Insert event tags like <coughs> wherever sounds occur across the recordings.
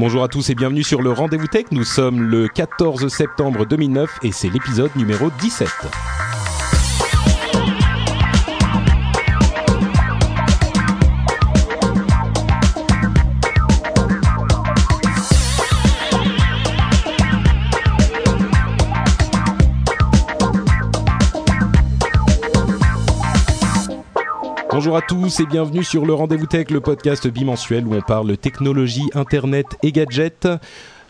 Bonjour à tous et bienvenue sur le Rendez-vous Tech. Nous sommes le 14 septembre 2009 et c'est l'épisode numéro 17. Bonjour à tous et bienvenue sur le Rendez-vous Tech, le podcast bimensuel où on parle technologie, internet et gadgets.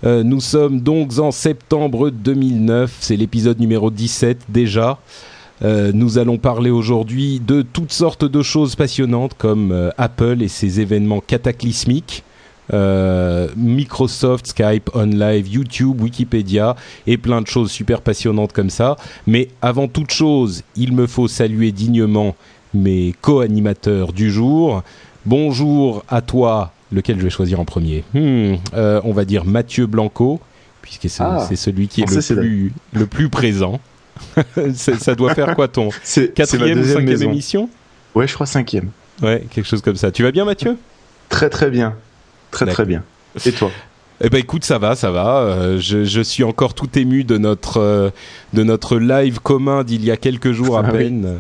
Euh, nous sommes donc en septembre 2009, c'est l'épisode numéro 17 déjà. Euh, nous allons parler aujourd'hui de toutes sortes de choses passionnantes comme euh, Apple et ses événements cataclysmiques. Microsoft, Skype, OnLive, YouTube, Wikipédia et plein de choses super passionnantes comme ça. Mais avant toute chose, il me faut saluer dignement mes co-animateurs du jour. Bonjour à toi, lequel je vais choisir en premier Hmm, euh, On va dire Mathieu Blanco, puisque c'est Ah. celui qui est le plus, le plus présent. <laughs> Ça doit faire quoi ton quatrième ou cinquième maison. émission? Ouais, je crois cinquième. Ouais, quelque chose comme ça. Tu vas bien Mathieu? Très très bien. Très très bien. Et toi? Eh ben écoute, ça va, ça va. Euh, je, je suis encore tout ému de notre euh, de notre live commun d'il y a quelques jours à Ah oui. peine.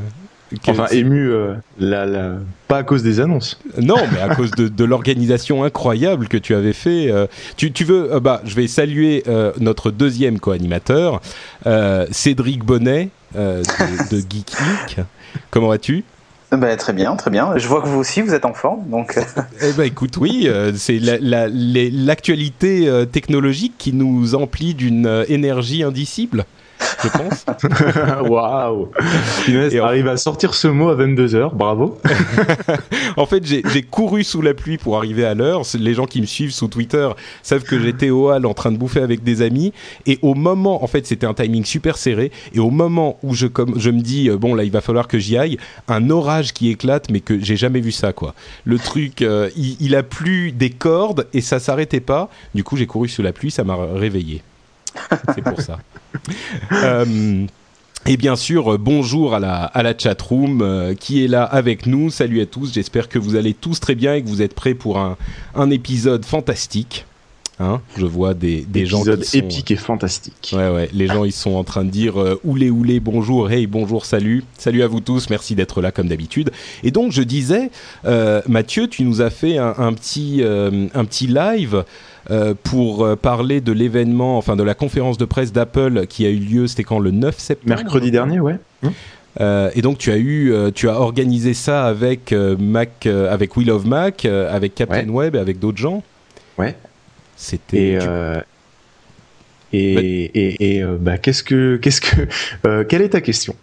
Enfin, ému, euh, la, la... pas à cause des annonces. Non, mais à cause de, de l'organisation incroyable que tu avais fait. euh, tu, tu veux euh, Bah, je vais saluer euh, notre deuxième co-animateur, euh, Cédric Bonnet euh, de, de Geek Inc. Comment vas-tu? Ben, très bien, très bien. Je vois que vous aussi, vous êtes en forme, donc <laughs> Eh ben écoute, oui, euh, c'est la- la- les- l'actualité euh, technologique qui nous emplit d'une euh, énergie indicible, je pense. <laughs> Waouh Inès en- arrive à sortir ce mot à 22h, bravo. <laughs> En fait, j'ai couru sous la pluie pour arriver à l'heure. Les gens qui me suivent sous Twitter savent que j'étais au hall en train de bouffer avec des amis. Et au moment, en fait, c'était un timing super serré. Et au moment où je, comme, je me dis, euh, bon, là, il va falloir que j'y aille, un orage qui éclate, mais que j'ai jamais vu ça, quoi. Le truc, euh, il, il a plu des cordes et ça s'arrêtait pas. Du coup, j'ai couru sous la pluie, ça m'a réveillé. C'est pour ça. <laughs> Euh, et bien sûr, euh, bonjour à la, à la chatroom euh, qui est là avec nous. Salut à tous, j'espère que vous allez tous très bien et que vous êtes prêts pour un, un épisode fantastique. Hein Je vois des, des gens Épisode qui sont... épique et fantastique. Ouais, ouais, les gens ils sont en train de dire euh, oulé oulé bonjour, hey bonjour, salut, salut à vous tous, merci d'être là comme d'habitude. Et donc je disais, euh, Mathieu, tu nous as fait un, un petit, euh, un petit live euh, pour euh, parler de l'événement, enfin de la conférence de presse d'Apple qui a eu lieu, c'était quand le 9 septembre? Mercredi dernier, ouais. euh, et donc tu as eu, euh, tu as organisé ça avec euh, Mac, avec Will of Mac, avec Captain Web et avec d'autres gens? Ouais. C'était. Et, tu- euh, et, et, et, euh, bah, qu'est-ce que, qu'est-ce que, euh, quelle est ta question?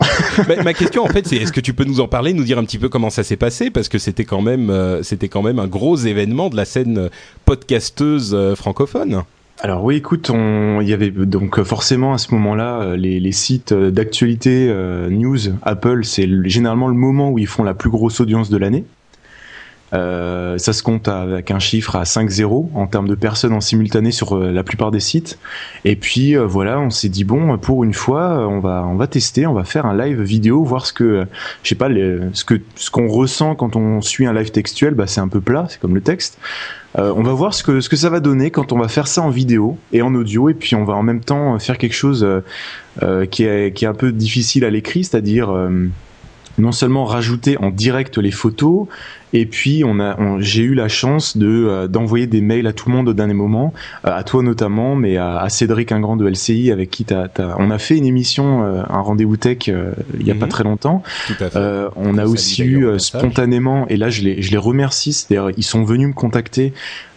Ma- <laughs> ma question en fait, c'est est-ce que tu peux nous en parler, nous dire un petit peu comment ça s'est passé, parce que c'était quand même, euh, c'était quand même un gros événement de la scène podcasteuse euh, francophone. Alors oui, écoute, on, il y avait donc forcément à ce moment-là les, les sites d'actualité euh, news Apple, c'est le- généralement le moment où ils font la plus grosse audience de l'année. Euh, ça se compte avec un chiffre à 5-0 en termes de personnes en simultané sur euh, la plupart des sites. Et puis euh, voilà, on s'est dit bon, pour une fois, on va on va tester, on va faire un live vidéo, voir ce que je sais pas ce que ce qu'on ressent quand on suit un live textuel, bah c'est un peu plat, c'est comme le texte. On va voir ce que, ce que ça va donner quand on va faire ça en vidéo et en audio, et puis on va en même temps faire quelque chose qui, est, qui est un peu difficile à l'écrit, c'est-à-dire non seulement rajouter en direct les photos, et puis on a, j'ai eu la chance de euh, d'envoyer des mails à tout le monde au dernier moment, euh, à toi notamment, mais à, à Cédric Ingrand de LCI avec qui t'as, on a fait une émission, euh, un rendez-vous tech il y a Mhm. pas très longtemps. Tout à fait. Euh, on a aussi eu spontanément, et là je les, je les remercie, c'est-à-dire ils sont venus me contacter.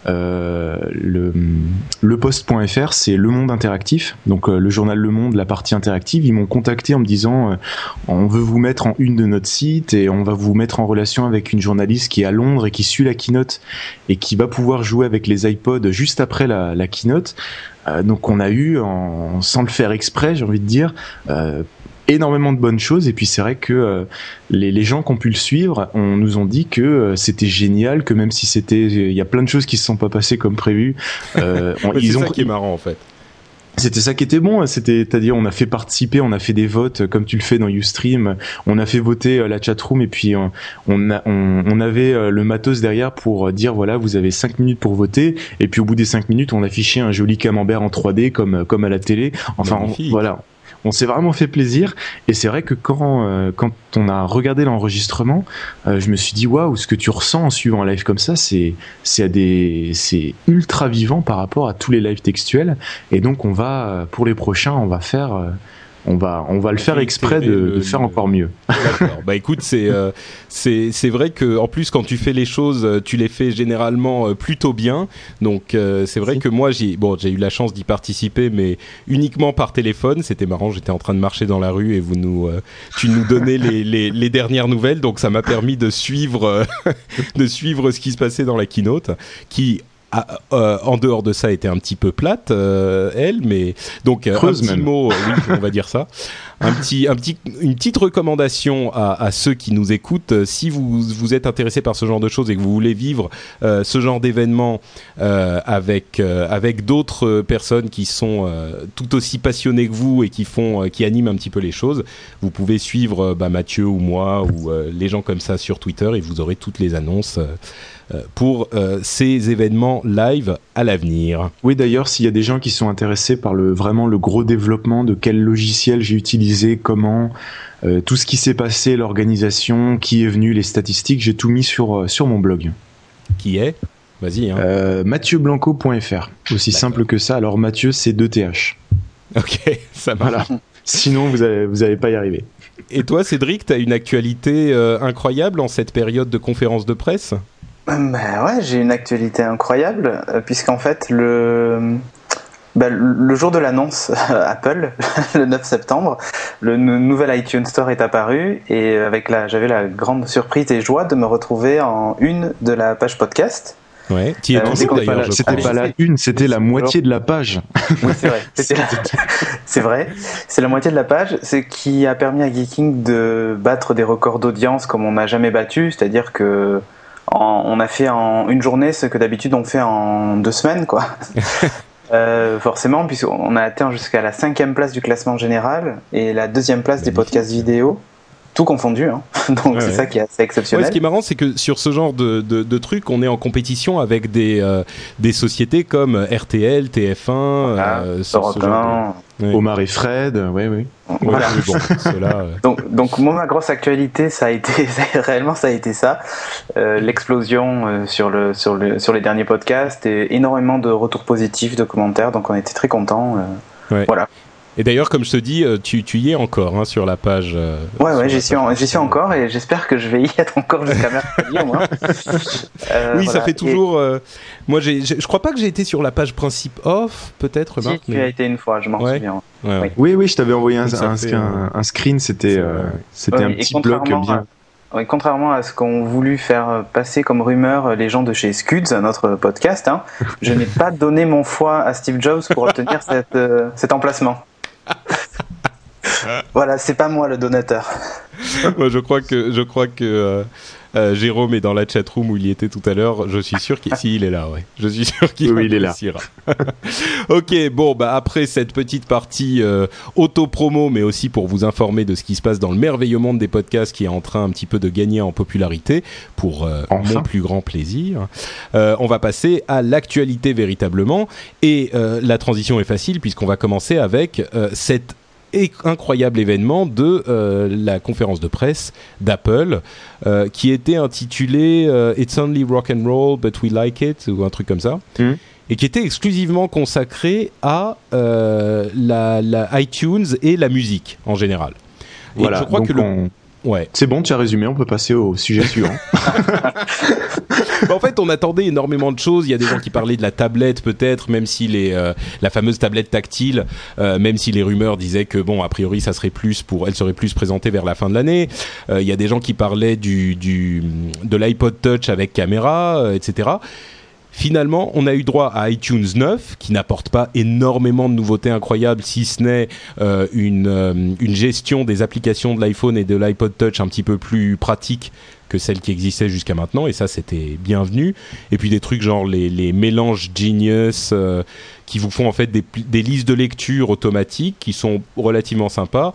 Euh, le, le post.fr, c'est Le Monde Interactif, donc euh, le journal Le Monde, la partie interactive. Ils m'ont contacté en me disant euh, on veut vous mettre en une de notre site et on va vous mettre en relation avec une journaliste qui est à Londres et qui suit la keynote et qui va pouvoir jouer avec les iPods juste après la, la keynote. Euh, donc on a eu, en, sans le faire exprès, j'ai envie de dire, euh, énormément de bonnes choses et puis c'est vrai que euh, les, les, gens qui ont pu le suivre on nous ont dit que euh, c'était génial que même si c'était il y a plein de choses qui se sont pas passées comme prévu euh, <laughs> ils ont ça qui est marrant en fait c'était ça qui était bon, c'était, c'est-à-dire on a fait participer, on a fait des votes comme tu le fais dans Ustream, on a fait voter la chatroom et puis on, on, a, on, on avait le matos derrière pour dire voilà vous avez 5 minutes pour voter. Et puis au bout des 5 minutes on affichait un joli camembert en 3D comme comme à la télé. Enfin on, voilà, on s'est vraiment fait plaisir. Et c'est vrai que quand, euh, quand on a regardé l'enregistrement, euh, je me suis dit, waouh, ce que tu ressens en suivant un live comme ça, c'est, c'est ultra vivant par rapport à tous les lives textuels. Et donc, on va, pour les prochains, on va faire, euh, on va on va le faire exprès de, de faire encore mieux. D'accord. bah écoute, c'est euh, c'est c'est vrai que en plus quand tu fais les choses, tu les fais généralement euh, plutôt bien. Donc euh, c'est vrai que moi j'ai bon j'ai eu la chance d'y participer, mais uniquement par téléphone. C'était marrant. J'étais en train de marcher dans la rue et vous nous tu nous donnais les, les, les dernières nouvelles, donc ça m'a permis de suivre <laughs> de suivre ce qui se passait dans la keynote, qui ah, euh, en dehors de ça, était un petit peu plate, euh, elle, mais donc euh, un petit mot, oui, on va dire ça. Un petit, un petit, une petite recommandation à, à ceux qui nous écoutent. Si vous vous êtes intéressé par ce genre de choses et que vous voulez vivre ce genre d'événement avec avec d'autres personnes qui sont tout aussi passionnées que vous et qui font, qui animent un petit peu les choses, vous pouvez suivre bah, Mathieu ou moi ou les gens comme ça sur Twitter et vous aurez toutes les annonces. Euh, pour euh, ces événements live à l'avenir. Oui, d'ailleurs, s'il y a des gens qui sont intéressés par le vraiment le gros développement de quel logiciel j'ai utilisé, comment, euh, tout ce qui s'est passé, l'organisation, qui est venu, les statistiques, j'ai tout mis sur sur mon blog. Qui est? Vas-y. Hein. Euh, MathieuBlanco.fr. Aussi simple que ça. Alors Mathieu, c'est 2TH. Ok, <laughs> ça marche. Voilà. Sinon, vous n'allez vous pas y arriver. Et toi, Cédric, tu as une actualité incroyable en cette période de conférence de presse? Bah ouais, j'ai une actualité incroyable, euh, puisqu'en fait, le, bah, le jour de l'annonce Apple, <laughs> le 9 septembre, le nouvel iTunes Store est apparu et avec la, j'avais la grande surprise et joie de me retrouver en une de la page podcast. Ouais, qui est euh, C'était pas la une, c'était la moitié de la page. <laughs> Oui, c'est vrai. <laughs> c'est vrai. C'est la moitié de la page. C'est qui a permis à Geeking de battre des records d'audience comme on n'a jamais battu. C'est-à-dire que on a fait en une journée ce que d'habitude on fait en deux semaines, quoi. <laughs> euh, forcément, puisqu'on a atteint jusqu'à la cinquième place du classement général et la deuxième place des podcasts vidéo tout confondu. Hein. <laughs> Donc ouais, c'est ouais. ça qui est assez exceptionnel. Ouais, ce qui est marrant, c'est que sur ce genre de, de, de trucs, on est en compétition avec des, euh, des sociétés comme RTL, TF1, voilà, euh, ce, ce genre de... Omar et Fred, oui, oui. Voilà. bon, <laughs> là, donc, donc moi, ma grosse actualité, ça a été <laughs> ça, réellement, ça a été ça, euh, l'explosion euh, sur le sur le sur les derniers podcasts et énormément de retours positifs, de commentaires. Donc on était très contents. Euh, voilà. Et d'ailleurs, comme je te dis, tu, tu y es encore hein, sur la page. Euh, ouais, ouais, j'y suis, en, j'y suis encore et j'espère que je vais y être encore jusqu'à mercredi au moins. <laughs> euh, oui, voilà. ça fait toujours. Euh, moi, j'ai, je crois pas que j'ai été sur la page principe off, peut-être. Si, Marc, tu mais... as été une fois, je m'en ouais. souviens. Ouais, oui. oui, oui, je t'avais envoyé un, un, fait, un, un, screen, c'était, euh, c'était un petit bloc bien. Oui, contrairement à ce qu'ont voulu faire passer comme rumeur les gens de chez Scuds, notre podcast, hein, je n'ai pas donné mon foie à Steve Jobs pour obtenir <laughs> cette, euh, cet emplacement. Voilà, c'est pas moi le donateur. <laughs> moi, je crois que je crois que euh, euh, Jérôme est dans la chat room où il y était tout à l'heure. Je suis sûr qu'il si, il est là, ouais. Je suis sûr qu'il oui, il est là. <laughs> ok, bon, bah après cette petite partie euh, auto-promo, mais aussi pour vous informer de ce qui se passe dans le merveilleux monde des podcasts qui est en train un petit peu de gagner en popularité, pour euh, enfin. mon plus grand plaisir. Euh, on va passer à l'actualité véritablement, et euh, la transition est facile puisqu'on va commencer avec euh, cette incroyable événement de euh, la conférence de presse d'Apple euh, qui était intitulé euh, It's only rock and roll but we like it ou un truc comme ça mm. et qui était exclusivement consacré à la, la, iTunes et la musique en général. Et voilà, je crois que le... on... Ouais. C'est bon, tu as résumé, on peut passer au sujet <laughs> suivant. Bah, en fait, on attendait énormément de choses. Il y a des gens qui parlaient de la tablette, peut-être, même si les, euh, la fameuse tablette tactile, euh, même si les rumeurs disaient que bon, a priori, ça serait plus pour, elle serait plus présentée vers la fin de l'année. Euh, il y a des gens qui parlaient du, du de l'iPod Touch avec caméra, euh, etc. Finalement, on a eu droit à iTunes 9, qui n'apporte pas énormément de nouveautés incroyables, si ce n'est euh, une, euh, une gestion des applications de l'iPhone et de l'iPod Touch un petit peu plus pratique que celle qui existait jusqu'à maintenant, et ça c'était bienvenu. Et puis des trucs genre les, les mélanges Genius euh, qui vous font en fait des, des listes de lecture automatiques qui sont relativement sympas.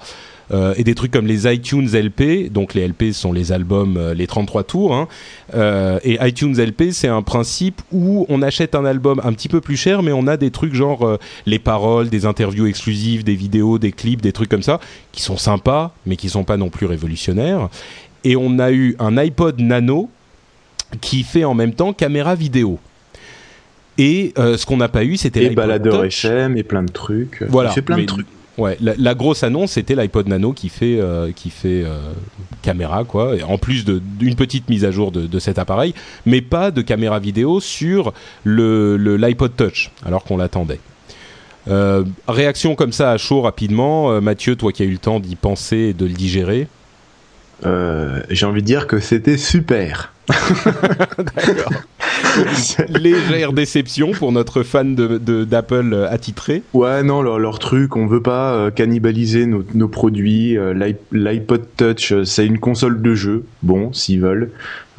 Euh, et des trucs comme les iTunes LP, donc les LP sont les albums, euh, les 33 tours, hein. Euh, et iTunes LP c'est un principe où on achète un album un petit peu plus cher, mais on a des trucs genre euh, les paroles, des interviews exclusives, des vidéos, des clips, des trucs comme ça, qui sont sympas, mais qui sont pas non plus révolutionnaires. Et on a eu un iPod Nano qui fait en même temps caméra vidéo. Et euh, ce qu'on n'a pas eu, c'était Et baladeur. FM et plein de trucs. Voilà, Il fait plein de trucs. Ouais, la, la grosse annonce c'était l'iPod Nano qui fait euh, qui fait euh, caméra quoi, en plus d'une petite mise à jour de, de cet appareil, mais pas de caméra vidéo sur le le- l'iPod Touch alors qu'on l'attendait. Euh, réaction comme ça à chaud rapidement, Euh, Mathieu, toi qui as eu le temps d'y penser et de le digérer. Euh, J'ai envie de dire que c'était super. <laughs> Légère déception pour notre fan de de- d'Apple euh, attitré. Ouais, non, leur, leur truc, on veut pas euh, cannibaliser nos, nos produits. Euh, l'i- L'iPod Touch, c'est une console de jeu. Bon, s'ils veulent.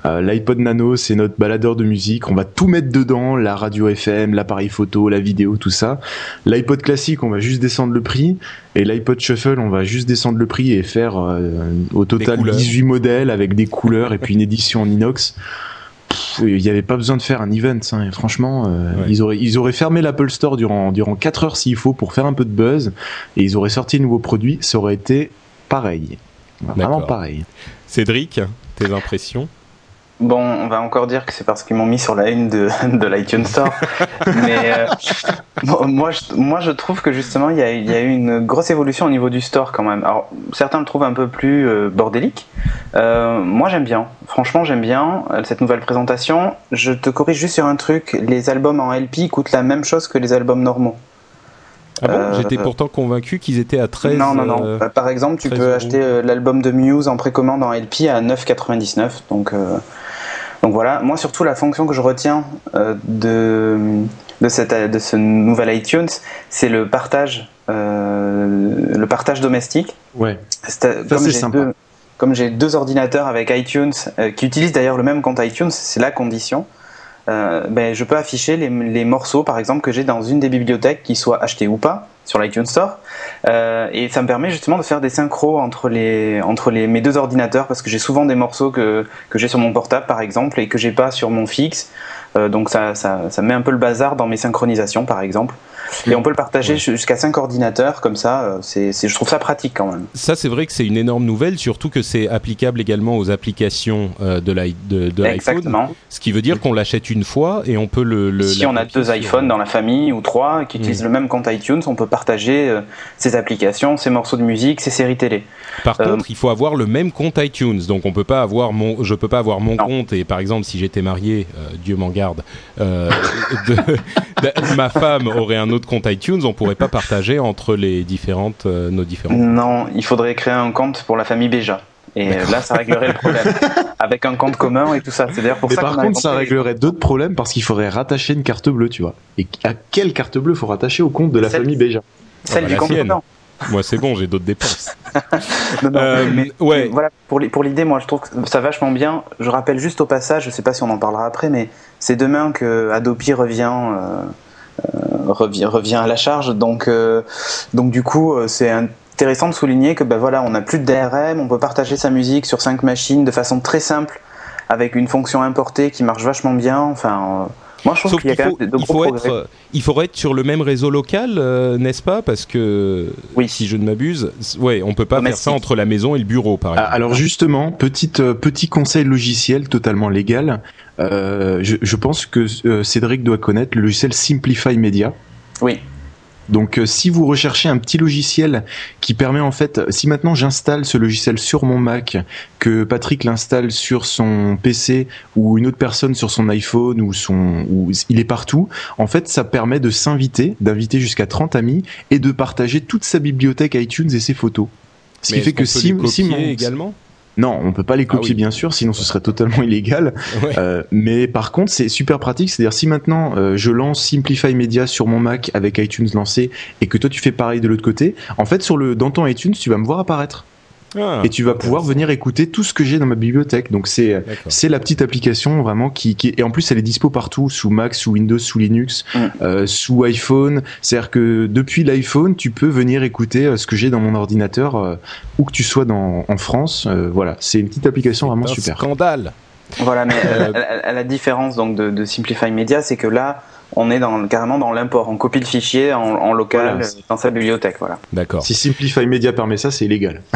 Euh, L'iPod Nano, c'est notre baladeur de musique. On va tout mettre dedans, la radio FM, l'appareil photo, la vidéo, tout ça. L'iPod classique, on va juste descendre le prix. Et l'iPod Shuffle, on va juste descendre le prix et faire euh, au total couleurs. 18 modèles avec des couleurs et puis une édition en inox. Il n'y avait pas besoin de faire un event, hein. franchement. euh, Ouais. ils, auraient, ils auraient fermé l'Apple Store durant, durant 4 heures s'il faut pour faire un peu de buzz et ils auraient sorti de nouveaux produits, ça aurait été pareil. Vraiment pareil. Cédric, tes impressions? Bon, on va encore dire que c'est parce qu'ils m'ont mis sur la une de, <laughs> de l'iTunes Store. Mais euh, <laughs> bon, moi, je, moi, je trouve que justement, il y, a, il y a eu une grosse évolution au niveau du store quand même. Alors, certains le trouvent un peu plus euh, bordélique. Euh, moi, j'aime bien. Franchement, j'aime bien euh, cette nouvelle présentation. Je te corrige juste sur un truc. Les albums en LP coûtent la même chose que les albums normaux. Ah bon Euh, J'étais pourtant convaincu qu'ils étaient à 13 non, non, non. euh, Bah, Par exemple, tu 13 peux euros. acheter euh, l'album de Muse en précommande en LP à 9,99. Donc, euh, donc voilà. Moi, surtout, la fonction que je retiens euh, de, de, cette, de ce nouvel iTunes, c'est le partage, euh, le partage domestique. Ouais. C'est- Ça, c'est j'ai sympa. deux- comme j'ai deux ordinateurs avec iTunes euh, qui utilisent d'ailleurs le même compte iTunes, c'est la condition. Euh, ben, je peux afficher les, les morceaux, par exemple, que j'ai dans une des bibliothèques, qui soient achetés ou pas sur l'iTunes Store. Euh, et ça me permet justement de faire des synchros entre les entre les mes deux ordinateurs parce que j'ai souvent des morceaux que que j'ai sur mon portable par exemple et que j'ai pas sur mon fixe. Euh, donc ça, ça ça met un peu le bazar dans mes synchronisations par exemple. Et on peut le partager jusqu'à 5 ordinateurs comme ça. euh, C'est je trouve ça pratique quand même. Ça, c'est vrai que c'est une énorme nouvelle, surtout que c'est applicable également aux applications euh, de l'i- de- de l'iPhone. Exactement. Ce qui veut dire qu'on l'achète une fois et on peut le. le si on a deux iPhones dans la famille ou trois qui utilisent le même compte iTunes, on peut partager euh, ses applications, ses morceaux de musique, ses séries télé. Par Euh, contre, il faut avoir le même compte iTunes. Donc, on peut pas avoir mon, je peux pas avoir mon Non. compte et par exemple, si j'étais marié, Dieu m'en garde, <laughs> de- de- ma femme aurait un autre compte iTunes, on pourrait pas <laughs> partager entre les différentes, euh, nos différents. Non, il faudrait créer un compte pour la famille Béja. Et euh, là, ça réglerait le problème. <laughs> Avec un compte commun et tout ça. C'est d'ailleurs pour Mais ça par contre, ça réglerait d'autres problèmes parce qu'il faudrait rattacher une carte bleue, tu vois. Et à quelle carte bleue faut rattacher au compte de la Celle- famille Béja celle Ah bah, du compte commun. Moi, c'est bon, j'ai d'autres dépenses. <laughs> Non, non, Euh, mais, ouais. mais voilà, pour, li- pour l'idée, moi je trouve que ça vachement bien. Je rappelle juste au passage, je sais pas si on en parlera après, mais c'est demain que Adopi revient, euh, revient, revient à la charge. Donc, euh, donc du coup, euh, c'est intéressant de souligner que ben voilà, on n'a plus de DRM, on peut partager sa musique sur cinq machines de façon très simple, avec une fonction importée qui marche vachement bien. Enfin, euh, moi je trouve qu'il y a quand faut, même de, il faut progrès. être, euh, il faudrait être sur le même réseau local, euh, n'est-ce pas? Parce que Oui. si je ne m'abuse, ouais, on peut pas faire Domestique. ça entre la maison et le bureau, par Ah, exemple. Alors justement, petite, euh, petit conseil logiciel totalement légal. Euh, je, je pense que euh, Cédric doit connaître le logiciel Simplify Media. Oui. Donc euh, si vous recherchez un petit logiciel qui permet en fait, si maintenant j'installe ce logiciel sur mon Mac, que Patrick l'installe sur son PC ou une autre personne sur son iPhone ou son, ou il est partout, en fait ça permet de s'inviter, d'inviter jusqu'à 30 amis et de partager toute sa bibliothèque iTunes et ses photos. Ce qui fait que si, si mon... également? Non, on peut pas les copier ah bien sûr, sinon ce serait totalement <laughs> illégal. Euh, mais par contre, c'est super pratique. C'est-à-dire si maintenant euh, je lance Simplify Media sur mon Mac avec iTunes lancé et que toi tu fais pareil de l'autre côté, en fait sur le dans ton iTunes tu vas me voir apparaître. Ah, et tu vas pouvoir venir écouter tout ce que j'ai dans ma bibliothèque. Donc c'est c'est la petite application vraiment qui, qui et en plus elle est dispo partout sous Mac, sous Windows, sous Linux, mm. euh, sous iPhone. C'est-à-dire que depuis l'iPhone tu peux venir écouter euh, ce que j'ai dans mon ordinateur euh, où que tu sois dans en France. Euh, voilà, c'est une petite application vraiment un super. Scandale. Voilà, mais à, la différence donc de, de Simplify Media, c'est que là on est dans, carrément dans l'import. On copie le fichier en, local dans sa bibliothèque. Voilà. D'accord. Si Simplify Media permet ça, c'est illégal. <laughs>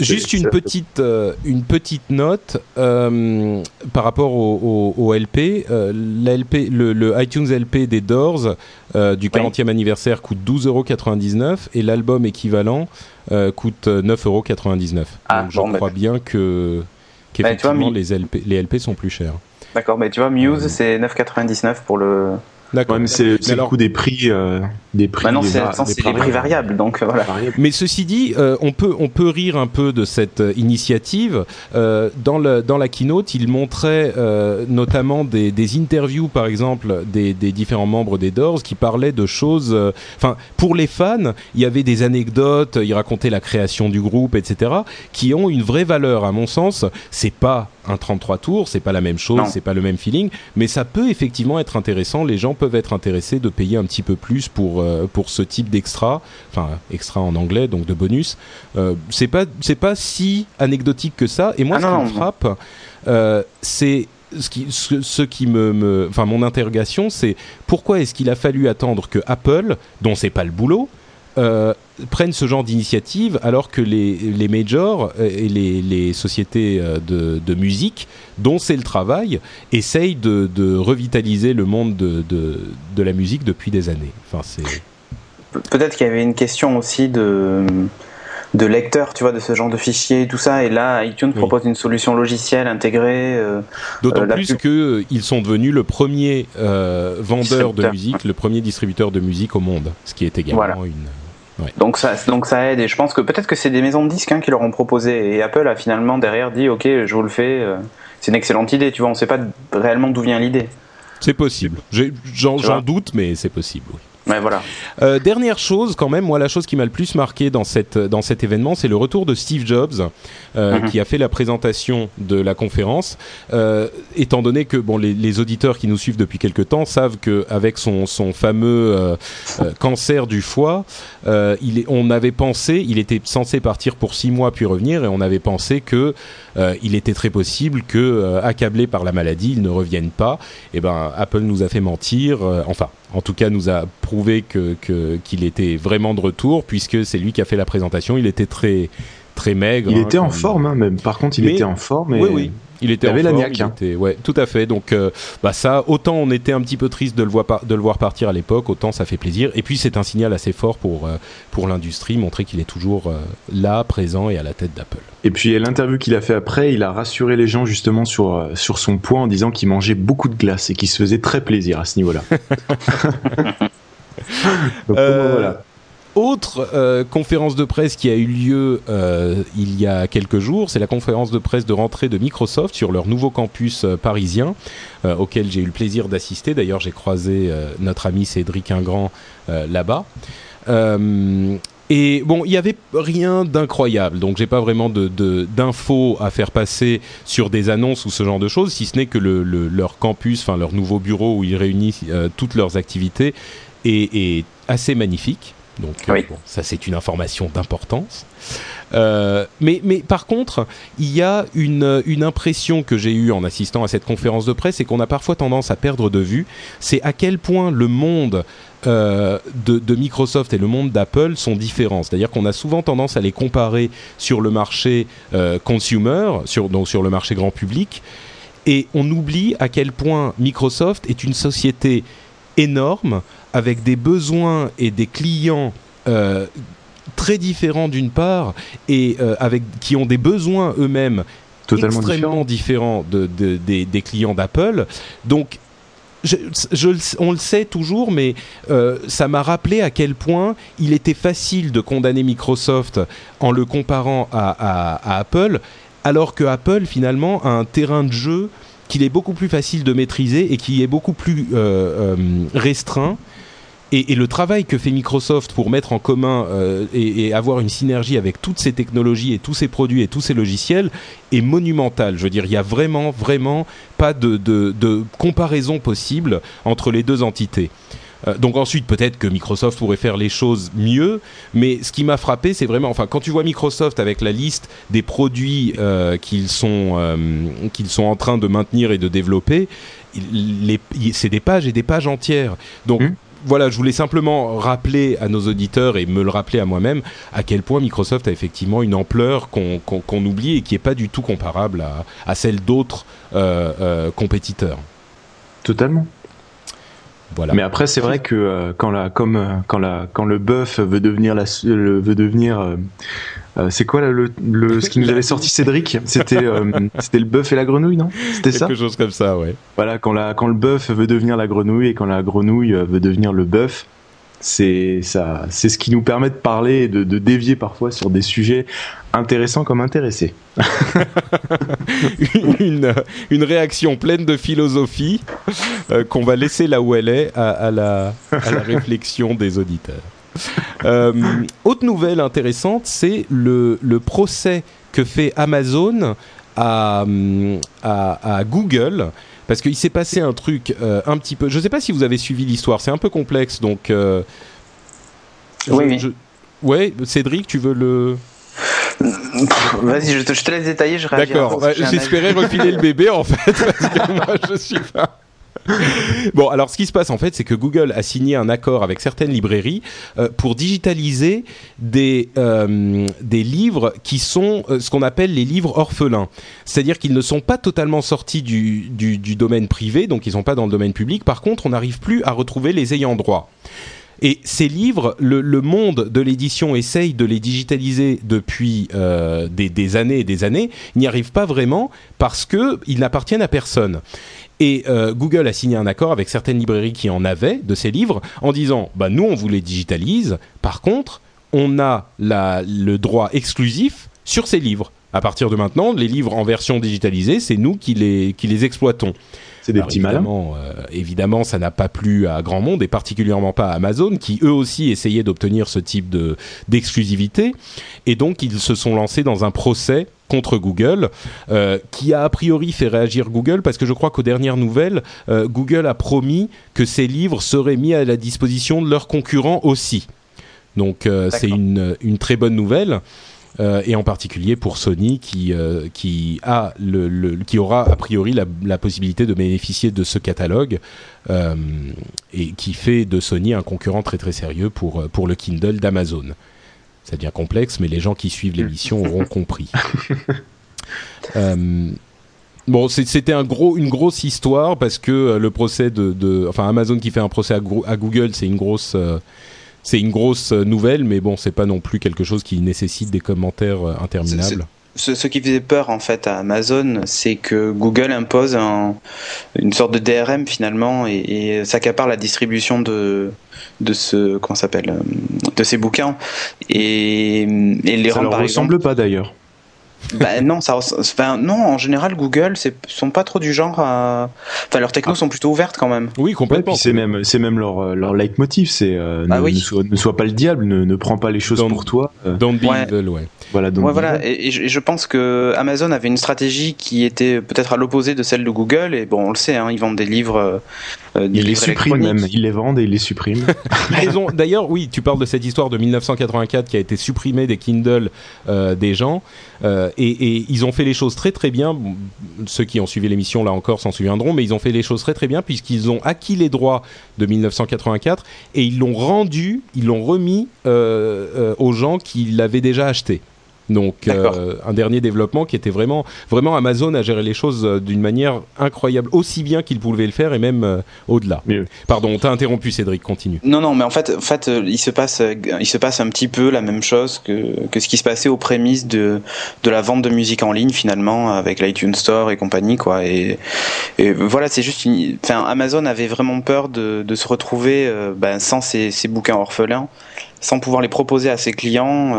Juste une petite, euh, une petite note euh, par rapport au, LP. Euh, le, iTunes LP des Doors du 40e anniversaire coûte 12,99€ et l'album équivalent coûte 9,99€. Ah, Donc je bah, crois bien que bah, qu'effectivement les, LP, les LP sont plus chers. D'accord, mais tu vois, Muse, euh, c'est 9,99 pour le. D'accord. mais c'est le coût des prix, euh, des prix. Bah c'est des, prix variables, donc euh, voilà. Mais ceci dit, on peut on peut rire un peu de cette initiative. dans le dans la keynote, il montrait notamment des, des interviews, par exemple, des, des différents membres des Doors qui parlaient de choses. Enfin, pour les fans, il y avait des anecdotes, ils racontaient la création du groupe, etc., qui ont une vraie valeur. À mon sens, c'est pas un 33 tours, c'est pas la même chose, c'est pas le même feeling, mais ça peut effectivement être intéressant. Les gens peuvent être intéressés de payer un petit peu plus pour euh, pour ce type d'extra, enfin extra en anglais, donc de bonus. Euh, c'est pas c'est pas si anecdotique que ça. Et moi, ah ce qui me frappe, euh, c'est ce qui, ce, qui me, enfin mon interrogation, c'est pourquoi est-ce qu'il a fallu attendre que Apple, dont c'est pas le boulot, euh, prennent ce genre d'initiative alors que les, les majors euh, et les, les sociétés euh, de, de, musique, dont c'est le travail, essayent de, de revitaliser le monde de, de, la musique depuis des années. Enfin. Peut-être qu'il y avait une question aussi de, de lecteur, tu vois, de ce genre de fichiers et tout ça. Et là, iTunes propose une solution logicielle intégrée. D'autant plus qu'ils sont devenus le premier vendeur de musique, le premier distributeur de musique au monde, ce qui est également une donc, ça, donc ça aide et je pense que peut-être que c'est des maisons de disques hein, qui leur ont proposé et Apple a finalement derrière dit ok je vous le fais, euh, c'est une excellente idée, tu vois, on sait pas réellement d'où vient l'idée. C'est possible, j'en doute mais c'est possible, oui voilà. Euh, dernière chose, quand même, moi, la chose qui m'a le plus marqué dans, cette, dans cet événement, c'est le retour de Steve Jobs, euh, mhm. qui a fait la présentation de la conférence. Euh, étant donné que bon, les, les, auditeurs qui nous suivent depuis quelques temps savent qu'avec son, son fameux cancer du foie, il est, on avait pensé, il était censé partir pour six mois puis revenir, et on avait pensé que il était très possible que, accablé par la maladie, il ne revienne pas. Et eh ben, Apple nous a fait mentir. enfin, en tout cas, nous a prouvé que qu'il était vraiment de retour, puisque c'est lui qui a fait la présentation. Il était très très maigre. Il était en forme, hein, même. Par contre, il était en forme. Et... Oui, oui. Il était en forme, il hein. était, ouais, tout à fait. Donc, euh, bah ça, autant on était un petit peu triste de le voir, de le voir partir à l'époque, autant ça fait plaisir. Et puis c'est un signal assez fort pour euh, pour l'industrie, montrer qu'il est toujours euh, là, présent et à la tête d'Apple. Et puis l'interview qu'il a fait après, il a rassuré les gens justement sur sur son poids en disant qu'il mangeait beaucoup de glace et qu'il se faisait très plaisir à ce niveau-là. <laughs> Donc, voilà. Autre euh, conférence de presse qui a eu lieu euh, il y a quelques jours, c'est la conférence de presse de rentrée de Microsoft sur leur nouveau campus euh, parisien, auquel j'ai eu le plaisir d'assister. D'ailleurs, j'ai croisé notre ami Cédric Ingrand là-bas. Et bon, il n'y avait rien d'incroyable, donc j'ai pas vraiment d'infos à faire passer sur des annonces ou ce genre de choses, si ce n'est que le, leur campus, enfin leur nouveau bureau où ils réunissent toutes leurs activités est assez magnifique. Donc ça c'est une information d'importance. Euh, mais, mais par contre, il y a une, une impression que j'ai eue en assistant à cette conférence de presse et qu'on a parfois tendance à perdre de vue, c'est à quel point le monde euh, de, de, Microsoft et le monde d'Apple sont différents. C'est-à-dire qu'on a souvent tendance à les comparer sur le marché euh, consumer, sur, donc sur le marché grand public, et on oublie à quel point Microsoft est une société énorme avec des besoins et des clients euh, très différents d'une part et euh, avec qui ont des besoins eux-mêmes Totalement extrêmement différents de, de- des, des clients d'Apple. Donc je, je le- on le sait toujours, mais euh, ça m'a rappelé à quel point il était facile de condamner Microsoft en le comparant à, à- à Apple, alors que Apple finalement a un terrain de jeu qu'il est beaucoup plus facile de maîtriser et qui est beaucoup plus euh, euh, restreint. Et, le travail que fait Microsoft pour mettre en commun euh, et, avoir une synergie avec toutes ces technologies et tous ces produits et tous ces logiciels est monumental. Je veux dire, il y a vraiment, vraiment pas de, de, de comparaison possible entre les deux entités. Euh, donc ensuite, peut-être que Microsoft pourrait faire les choses mieux, mais ce qui m'a frappé, c'est vraiment, enfin, quand tu vois Microsoft avec la liste des produits euh, qu'ils sont euh, qu'ils sont en train de maintenir et de développer, c'est des pages et des pages entières. Donc Mhm. voilà, je voulais simplement rappeler à nos auditeurs et me le rappeler à moi-même à quel point Microsoft a effectivement une ampleur qu'on qu'on oublie et qui n'est pas du tout comparable à, à celle d'autres euh, euh, compétiteurs. Totalement. Voilà. Mais après, c'est vrai que euh, quand la, comme euh, quand la, quand le bœuf veut devenir la, le- veut devenir, euh, c'est quoi là, le, le, ce qui nous avait sorti Cédric? C'était, euh, c'était le bœuf et la grenouille, non? C'était ça? Quelque chose comme ça, ouais. Voilà, quand la, quand le bœuf veut devenir la grenouille et quand la grenouille veut devenir le bœuf, c'est ça, c'est ce qui nous permet de parler et de, dévier parfois sur des sujets intéressants comme intéressés. <laughs> une, réaction pleine de philosophie euh, qu'on va laisser là où elle est à, la, réflexion des auditeurs. Euh, autre nouvelle intéressante, c'est le, procès que fait Amazon à Google. Parce qu'il s'est passé un truc euh, un petit peu. Je ne sais pas si vous avez suivi l'histoire, c'est un peu complexe, donc. euh, je- Oui, oui. je- ouais, Cédric, tu veux le. Vas-y, je te, je te laisse détailler, je réagis. D'accord, j'espérais refiler le bébé en fait, parce que moi je suis pas. <laughs> Bon, alors ce qui se passe en fait, c'est que Google a signé un accord avec certaines librairies euh, pour digitaliser des, euh, des livres qui sont euh, ce qu'on appelle les livres orphelins. C'est-à-dire qu'ils ne sont pas totalement sortis du, du, domaine privé, donc ils ne sont pas dans le domaine public. Par contre, on n'arrive plus à retrouver les ayants droit. Et ces livres, le, monde de l'édition essaye de les digitaliser depuis des, des années et des années, n'y arrive pas vraiment parce que ils n'appartiennent à personne. Et euh, Google a signé un accord avec certaines librairies qui en avaient de ces livres en disant bah nous on vous les digitalise. Par contre, on a la, le droit exclusif sur ces livres. À partir de maintenant, les livres en version digitalisée, c'est nous qui les, qui les exploitons. C'est des Alors, petits malins. évidemment, euh, évidemment, ça n'a pas plu à grand monde et particulièrement pas à Amazon, qui eux aussi essayaient d'obtenir ce type de d'exclusivité. Et donc, ils se sont lancés dans un procès contre Google, euh, qui a a priori fait réagir Google, parce que je crois qu'aux dernières nouvelles, euh, Google a promis que ces livres seraient mis à la disposition de leurs concurrents aussi. Donc, euh, c'est une, une très bonne nouvelle. Euh, et en particulier pour Sony qui, euh, qui, a le, le- qui aura a priori la, la possibilité de bénéficier de ce catalogue euh, et qui fait de Sony un concurrent très très sérieux pour, pour le Kindle d'Amazon. Ça devient complexe, mais les gens qui suivent l'émission auront compris. <laughs> Bon, c'était un gros, une grosse histoire parce que le procès de, de- enfin Amazon qui fait un procès à, Google, c'est une grosse, c'est une grosse euh, nouvelle, mais bon, c'est pas non plus quelque chose qui nécessite des commentaires euh, interminables. Ce, ce qui faisait peur en fait à Amazon, c'est que Google impose un- une sorte de DRM finalement et, et s'accapare la distribution de de ce comment ça s'appelle euh, de ces bouquins et, et les Ça rend leur par ressemble exemple. pas d'ailleurs. Bah, non, ça, res- enfin, non, en général Google c'est sont pas trop du genre à. Enfin leurs technos sont plutôt ouvertes quand même. Oui, complètement. puis c'est même, c'est même leur, euh, leur leitmotiv, c'est euh, Ah ne, oui. ne, sois, ne sois pas le diable, ne, ne prends pas les choses Don't- pour toi. euh, Don't be Ouais. evil, ouais. Voilà, donc Ouais, voilà. Et, et je, et je pense que Amazon avait une stratégie qui était peut-être à l'opposé de celle de Google. Et bon, on le sait, hein, ils vendent des livres. euh, des ils les suppriment même, ils les vendent et ils les suppriment. <laughs> Ils ont- D'ailleurs, oui, tu parles de cette histoire de 1984 qui a été supprimée des Kindle euh, des gens, euh, et, et ils ont fait les choses très très bien. Ceux qui ont suivi l'émission là encore s'en souviendront, mais ils ont fait les choses très très bien puisqu'ils ont acquis les droits de 1984 et ils l'ont rendu, ils l'ont remis euh, euh, aux gens qui l'avaient déjà acheté. Donc euh, un dernier développement qui était vraiment, vraiment Amazon a géré les choses euh, d'une manière incroyable, aussi bien qu'il pouvait le faire et même euh, au-delà. Pardon, on t'a interrompu, Cédric, continue. Non, non, mais en fait, en fait, il se passe, il se passe un petit peu la même chose que, que ce qui se passait aux prémices de de la vente de musique en ligne finalement avec l'iTunes Store et compagnie, quoi. Et, et voilà, c'est juste, une... enfin, Amazon avait vraiment peur de, de se retrouver ben, sans ses, ses, bouquins orphelins, sans pouvoir les proposer à ses clients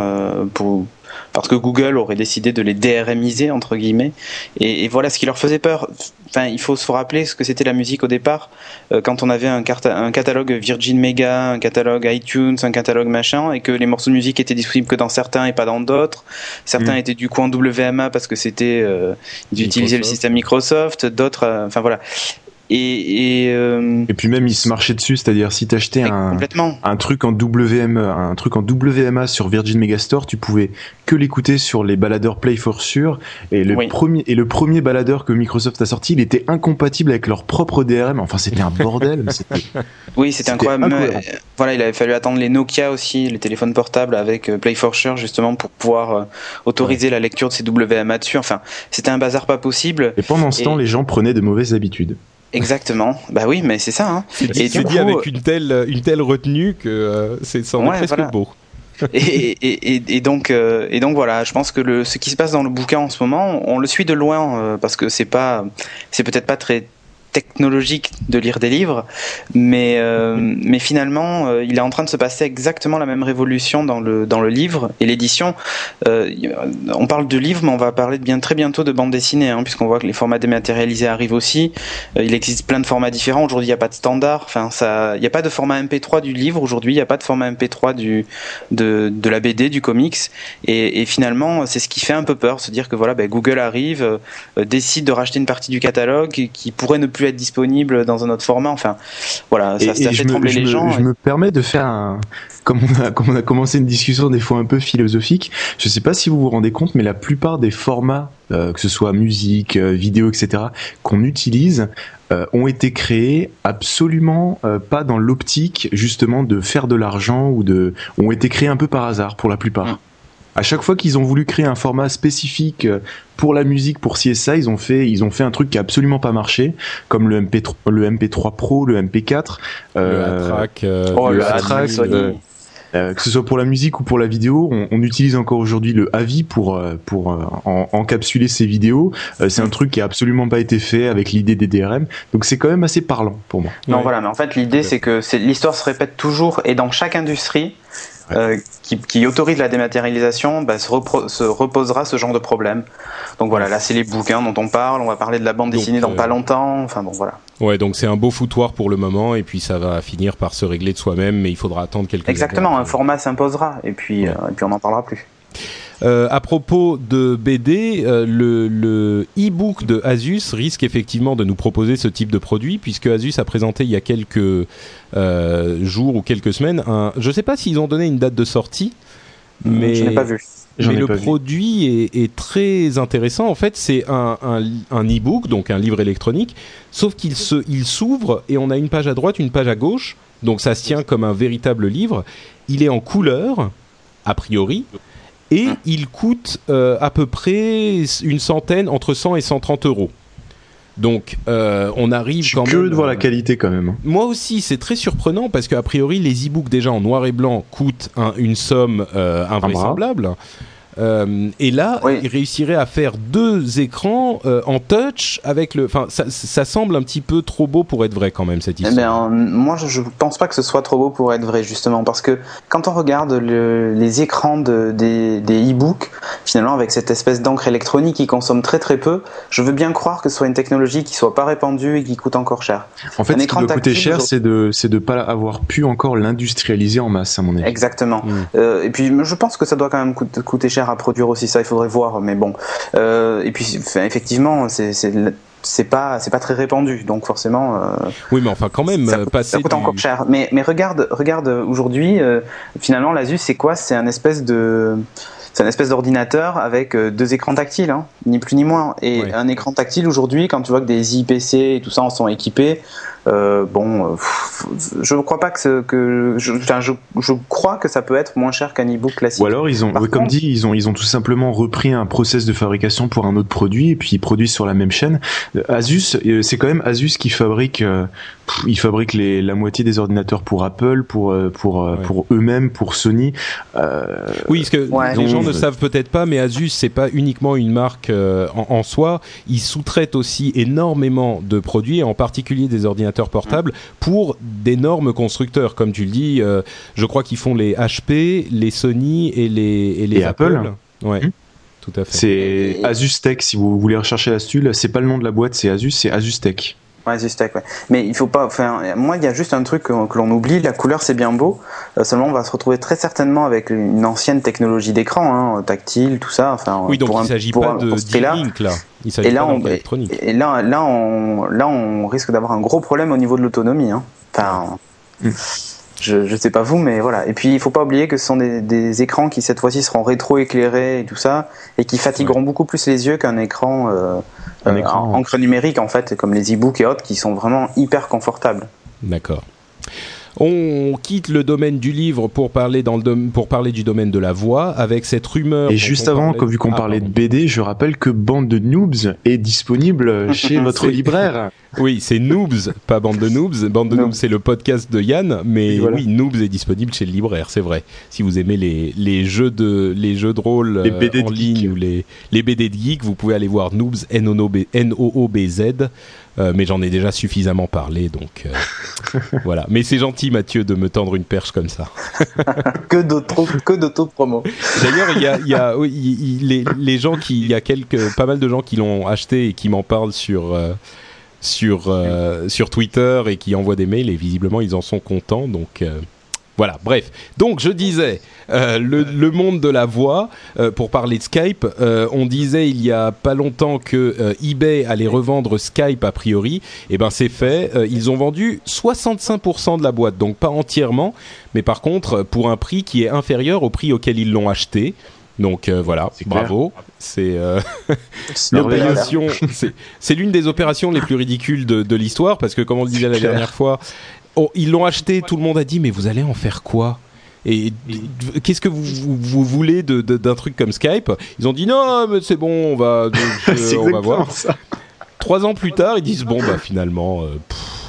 pour parce que Google aurait décidé de les DRMiser entre guillemets. Et, voilà ce qui leur faisait peur. Enfin, il faut se rappeler ce que c'était la musique au départ, euh, quand on avait un, un, catalogue Virgin Mega, un catalogue iTunes, un catalogue machin, et que les morceaux de musique étaient disponibles que dans certains et pas dans d'autres. Certains mm. étaient du coup en WMA parce que c'était euh, ils utilisaient le système Microsoft, d'autres, euh, enfin voilà. Et, et, euh, et, puis même il se marchait dessus, c'est-à-dire si t'achetais un, un truc en WMA, un truc en WMA sur Virgin Megastore, tu pouvais que l'écouter sur les baladeurs Play for Sure. Et le premier et le premier baladeur que Microsoft a sorti, il était incompatible avec leur propre DRM. Enfin c'était un bordel. oui, c'était incroyable. Voilà, il avait fallu attendre les Nokia aussi, les téléphones portables avec euh, Play for Sure justement pour pouvoir euh, autoriser la lecture de ces WMA dessus. Enfin, c'était un bazar pas possible. Et pendant ce temps, les gens prenaient de mauvaises habitudes. Exactement. Bah oui, mais c'est ça. Hein. Et tu dis avec une telle, une telle retenue que euh, c'est ça en presque beau. <laughs> et, et, et, donc, euh, et donc voilà, je pense que le, ce qui se passe dans le bouquin en ce moment, on le suit de loin euh, parce que c'est pas, c'est peut-être pas très technologique de lire des livres, mais, euh, mais finalement, euh, il est en train de se passer exactement la même révolution dans le, dans le livre et l'édition. Euh, on parle de livres, mais on va parler de bien très bientôt de bande dessinée, hein, puisqu'on voit que les formats dématérialisés arrivent aussi. il existe plein de formats différents. Aujourd'hui, il n'y a pas de standard. Enfin, ça, il n'y a pas de format MP3 du livre. Aujourd'hui, il n'y a pas de format MP3 du, de, de la BD, du comics. Et, et finalement, c'est ce qui fait un peu peur, se dire que voilà, ben, Google arrive, décide de racheter une partie du catalogue qui pourrait ne plus être disponible dans un autre format. Enfin, voilà, ça, fait trembler les gens. Je me permets de faire un, comme on, a, comme on a commencé une discussion des fois un peu philosophique, je ne sais pas si vous vous rendez compte, mais la plupart des formats, euh, que ce soit musique, euh, vidéo, etc., qu'on utilise, euh, ont été créés absolument pas dans l'optique justement de faire de l'argent ou de, ont été créés un peu par hasard pour la plupart. À chaque fois qu'ils ont voulu créer un format spécifique euh, pour la musique, pour ça, ils ont fait, ils ont fait un truc qui a absolument pas marché, comme le MP3, le MP3 Pro, le MP4, euh, le A-Track, euh, oh, le A-Track. Euh, que ce soit pour la musique ou pour la vidéo, on, on utilise encore aujourd'hui le AVI pour pour en, encapsuler ces vidéos. c'est un truc qui a absolument pas été fait avec l'idée des DRM, donc c'est quand même assez parlant pour moi. Non, voilà, mais en fait l'idée c'est que l'histoire se répète toujours et dans chaque industrie, euh, qui, qui, autorise la dématérialisation bah, se, se, reposera ce genre de problème. Donc voilà, là c'est les bouquins dont on parle, on va parler de la bande dessinée dans euh, pas longtemps, enfin bon voilà. Ouais, donc c'est un beau foutoir pour le moment et puis ça va finir par se régler de soi-même, mais il faudra attendre quelques Exactement, un format s'imposera et puis, euh, et puis on n'en parlera plus. Euh, à propos de BD, euh, le e-book de Asus risque effectivement de nous proposer ce type de produit, puisque Asus a présenté il y a quelques euh, jours ou quelques semaines, un, je ne sais pas s'ils ont donné une date de sortie, mais je n'ai pas vu. Mais le produit est, est, très intéressant. En fait, c'est un, un, un e-book, donc un livre électronique, sauf qu'il se, il s'ouvre et on a une page à droite, une page à gauche. Donc ça se tient comme un véritable livre. Il est en couleur, a priori, et il coûte euh, à peu près une centaine, entre 100 et 130 euros. Donc, euh, on arrive Je quand même. de voir la qualité quand même. Hein. Moi aussi, c'est très surprenant parce qu'a priori, les e-books déjà en noir et blanc coûtent une somme euh, invraisemblable. Euh, et là, il réussirait à faire deux écrans euh, en touch avec le. Enfin, ça, ça, semble un petit peu trop beau pour être vrai quand même cette eh histoire. Ben, moi, je, ne pense pas que ce soit trop beau pour être vrai justement parce que quand on regarde le, les écrans de, des, des e-books, finalement avec cette espèce d'encre électronique qui consomme très très peu, je veux bien croire que ce soit une technologie qui soit pas répandue et qui coûte encore cher. En fait, ce qui doit coûter cher, c'est de c'est de pas avoir pu encore l'industrialiser en masse à mon avis. Exactement. Hmm. Euh, et puis, je pense que ça doit quand même coûter cher à produire aussi ça il faudrait voir mais bon. Euh, et puis effectivement c'est c'est pas c'est pas très répandu donc forcément euh, oui mais enfin quand même ça coûte, passer ça encore cher. Mais mais regarde regarde aujourd'hui euh, finalement l'Asus c'est quoi? C'est un espèce de c'est un espèce d'ordinateur avec deux écrans tactiles, hein, ni plus ni moins. Et un écran tactile aujourd'hui, quand tu vois que des IPC et tout ça en sont équipés, Euh, bon, euh, je ne crois pas que, ce, que je, je, je, crois que ça peut être moins cher qu'un e-book classique. Ou alors ils ont, comme dit, ils ont ils ont tout simplement repris un process de fabrication pour un autre produit et puis ils produisent sur la même chaîne. Euh, Asus, c'est quand même Asus qui fabrique, ils fabriquent les, la moitié des ordinateurs pour Apple, pour pour pour eux-mêmes, pour Sony. oui, parce que les gens ne savent peut-être pas, mais Asus c'est pas uniquement une marque en, en, soi. Ils sous-traitent aussi énormément de produits, en particulier des ordinateurs portables, pour d'énormes constructeurs. Comme tu le dis, euh, je crois qu'ils font les HP, les Sony et les, et les Apple. Ouais. Mmh. Tout à fait. C'est Asus Tech, si vous voulez rechercher la stule, c'est pas le nom de la boîte, c'est Asus, c'est Asus Ouais. Mais il faut pas. Enfin, moi, il y a juste un truc que, l'on oublie. La couleur, c'est bien beau. Euh, seulement, on va se retrouver très certainement avec une ancienne technologie d'écran, hein, tactile, tout ça. Enfin, oui, donc il ne s'agit pas de link là. Il et là, on, et là, là, on, là, on risque d'avoir un gros problème au niveau de l'autonomie. Hein. Enfin, mm. Je, ne sais pas vous, mais voilà. Et puis, il faut pas oublier que ce sont des, écrans qui cette fois-ci seront rétro-éclairés et tout ça, et qui fatigueront beaucoup plus les yeux qu'un écran. Euh, un euh, écran encre numérique en fait, comme les e-books et autres, qui sont vraiment hyper confortables. D'accord. On quitte le domaine du livre pour parler, dans le pour parler du domaine de la voix avec cette rumeur. Et juste avant, comme vu qu'on ah, parlait de BD, je rappelle que Bande de Noobs est disponible <laughs> chez votre libraire. Oui, c'est Noobs, pas Bande de Noobs. Bande de Noobs, c'est le podcast de Yann, mais oui, Noobs est disponible chez le libraire, c'est vrai. Si vous aimez les, les jeux de les jeux de rôle euh, en ligne ou les, les BD de geek, vous pouvez aller voir Noobs N-O-O-B-Z. Euh, mais j'en ai déjà suffisamment parlé, donc euh, <laughs> voilà. Mais c'est gentil, Mathieu, de me tendre une perche comme ça. <laughs> que d'auto, que d'auto-promo. D'ailleurs, il y a, y a les, les, gens qui, il y a quelques, pas mal de gens qui l'ont acheté et qui m'en parlent sur sur, euh, sur Twitter et qui envoient des mails et visiblement ils en sont contents. Donc voilà, bref. Donc je disais, euh, le, monde de la voix, pour parler de Skype, on disait il y a pas longtemps que eBay allait revendre Skype a priori. Et eh ben c'est fait, ils ont vendu 65% de la boîte, donc pas entièrement, mais par contre pour un prix qui est inférieur au prix auquel ils l'ont acheté. Donc euh, voilà, bravo. C'est euh, <laughs> l'opération. c'est l'une des opérations les plus ridicules de, l'histoire parce que, comme on le disait la dernière fois, oh, ils l'ont acheté. Tout le monde a dit mais vous allez en faire quoi et qu'est-ce que vous, vous, voulez d'un truc comme Skype? Ils ont dit non, mais c'est bon, on va, euh, <laughs> on va voir. Trois ans plus tard, ils disent bon bah finalement.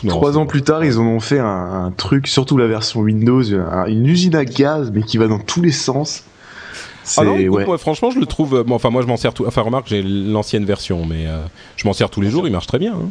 Trois ans plus tard, ils en ont fait un, un, truc, surtout la version Windows, une usine à gaz, mais qui va dans tous les sens. Ah non, moi, franchement, je le trouve. Euh, enfin, moi, je m'en sers tout. Enfin, remarque, j'ai l'ancienne version, mais euh, je m'en sers tous les jours. Il marche très bien. Hein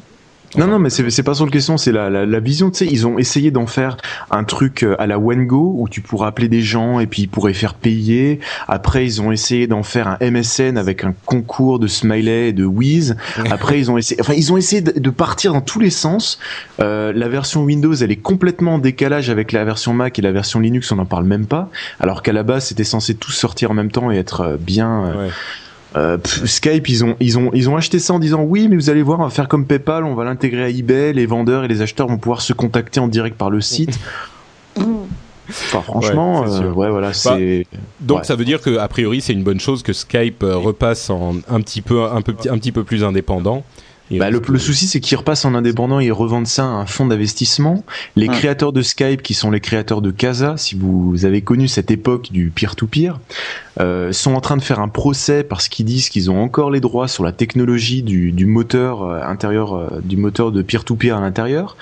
non, non, mais c'est pas sur le question, c'est la, la, la, vision. Tu sais, ils ont essayé d'en faire un truc euh, à la Wengo où tu pourrais appeler des gens et puis ils pourraient faire payer. Après, ils ont essayé d'en faire un MSN avec un concours de smiley et de whiz. Après, ils ont essayé, enfin, ils ont essayé de, partir dans tous les sens. Euh, la version Windows, elle est complètement en décalage avec la version Mac et la version Linux, on n'en parle même pas. Alors qu'à la base, c'était censé tous sortir en même temps et être euh, bien. Euh, ouais euh, Skype, ils ont, ils ont, ils ont acheté ça en disant oui, mais vous allez voir, on va faire comme PayPal, on va l'intégrer à eBay, les vendeurs et les acheteurs vont pouvoir se contacter en direct par le site. <laughs> Enfin, franchement, ouais, euh, voilà, bah, c'est. donc ça veut dire que a priori c'est une bonne chose que Skype euh, repasse en un petit peu, un peu, un petit peu plus indépendant. Bah, le, souci, c'est qu'ils repassent en indépendant et revendent ça à un fonds d'investissement. Les créateurs de Skype, qui sont les créateurs de Casa, si vous avez connu cette époque du peer-to-peer, euh, sont en train de faire un procès parce qu'ils disent qu'ils ont encore les droits sur la technologie du, du moteur euh, intérieur, euh, du moteur de peer-to-peer à l'intérieur.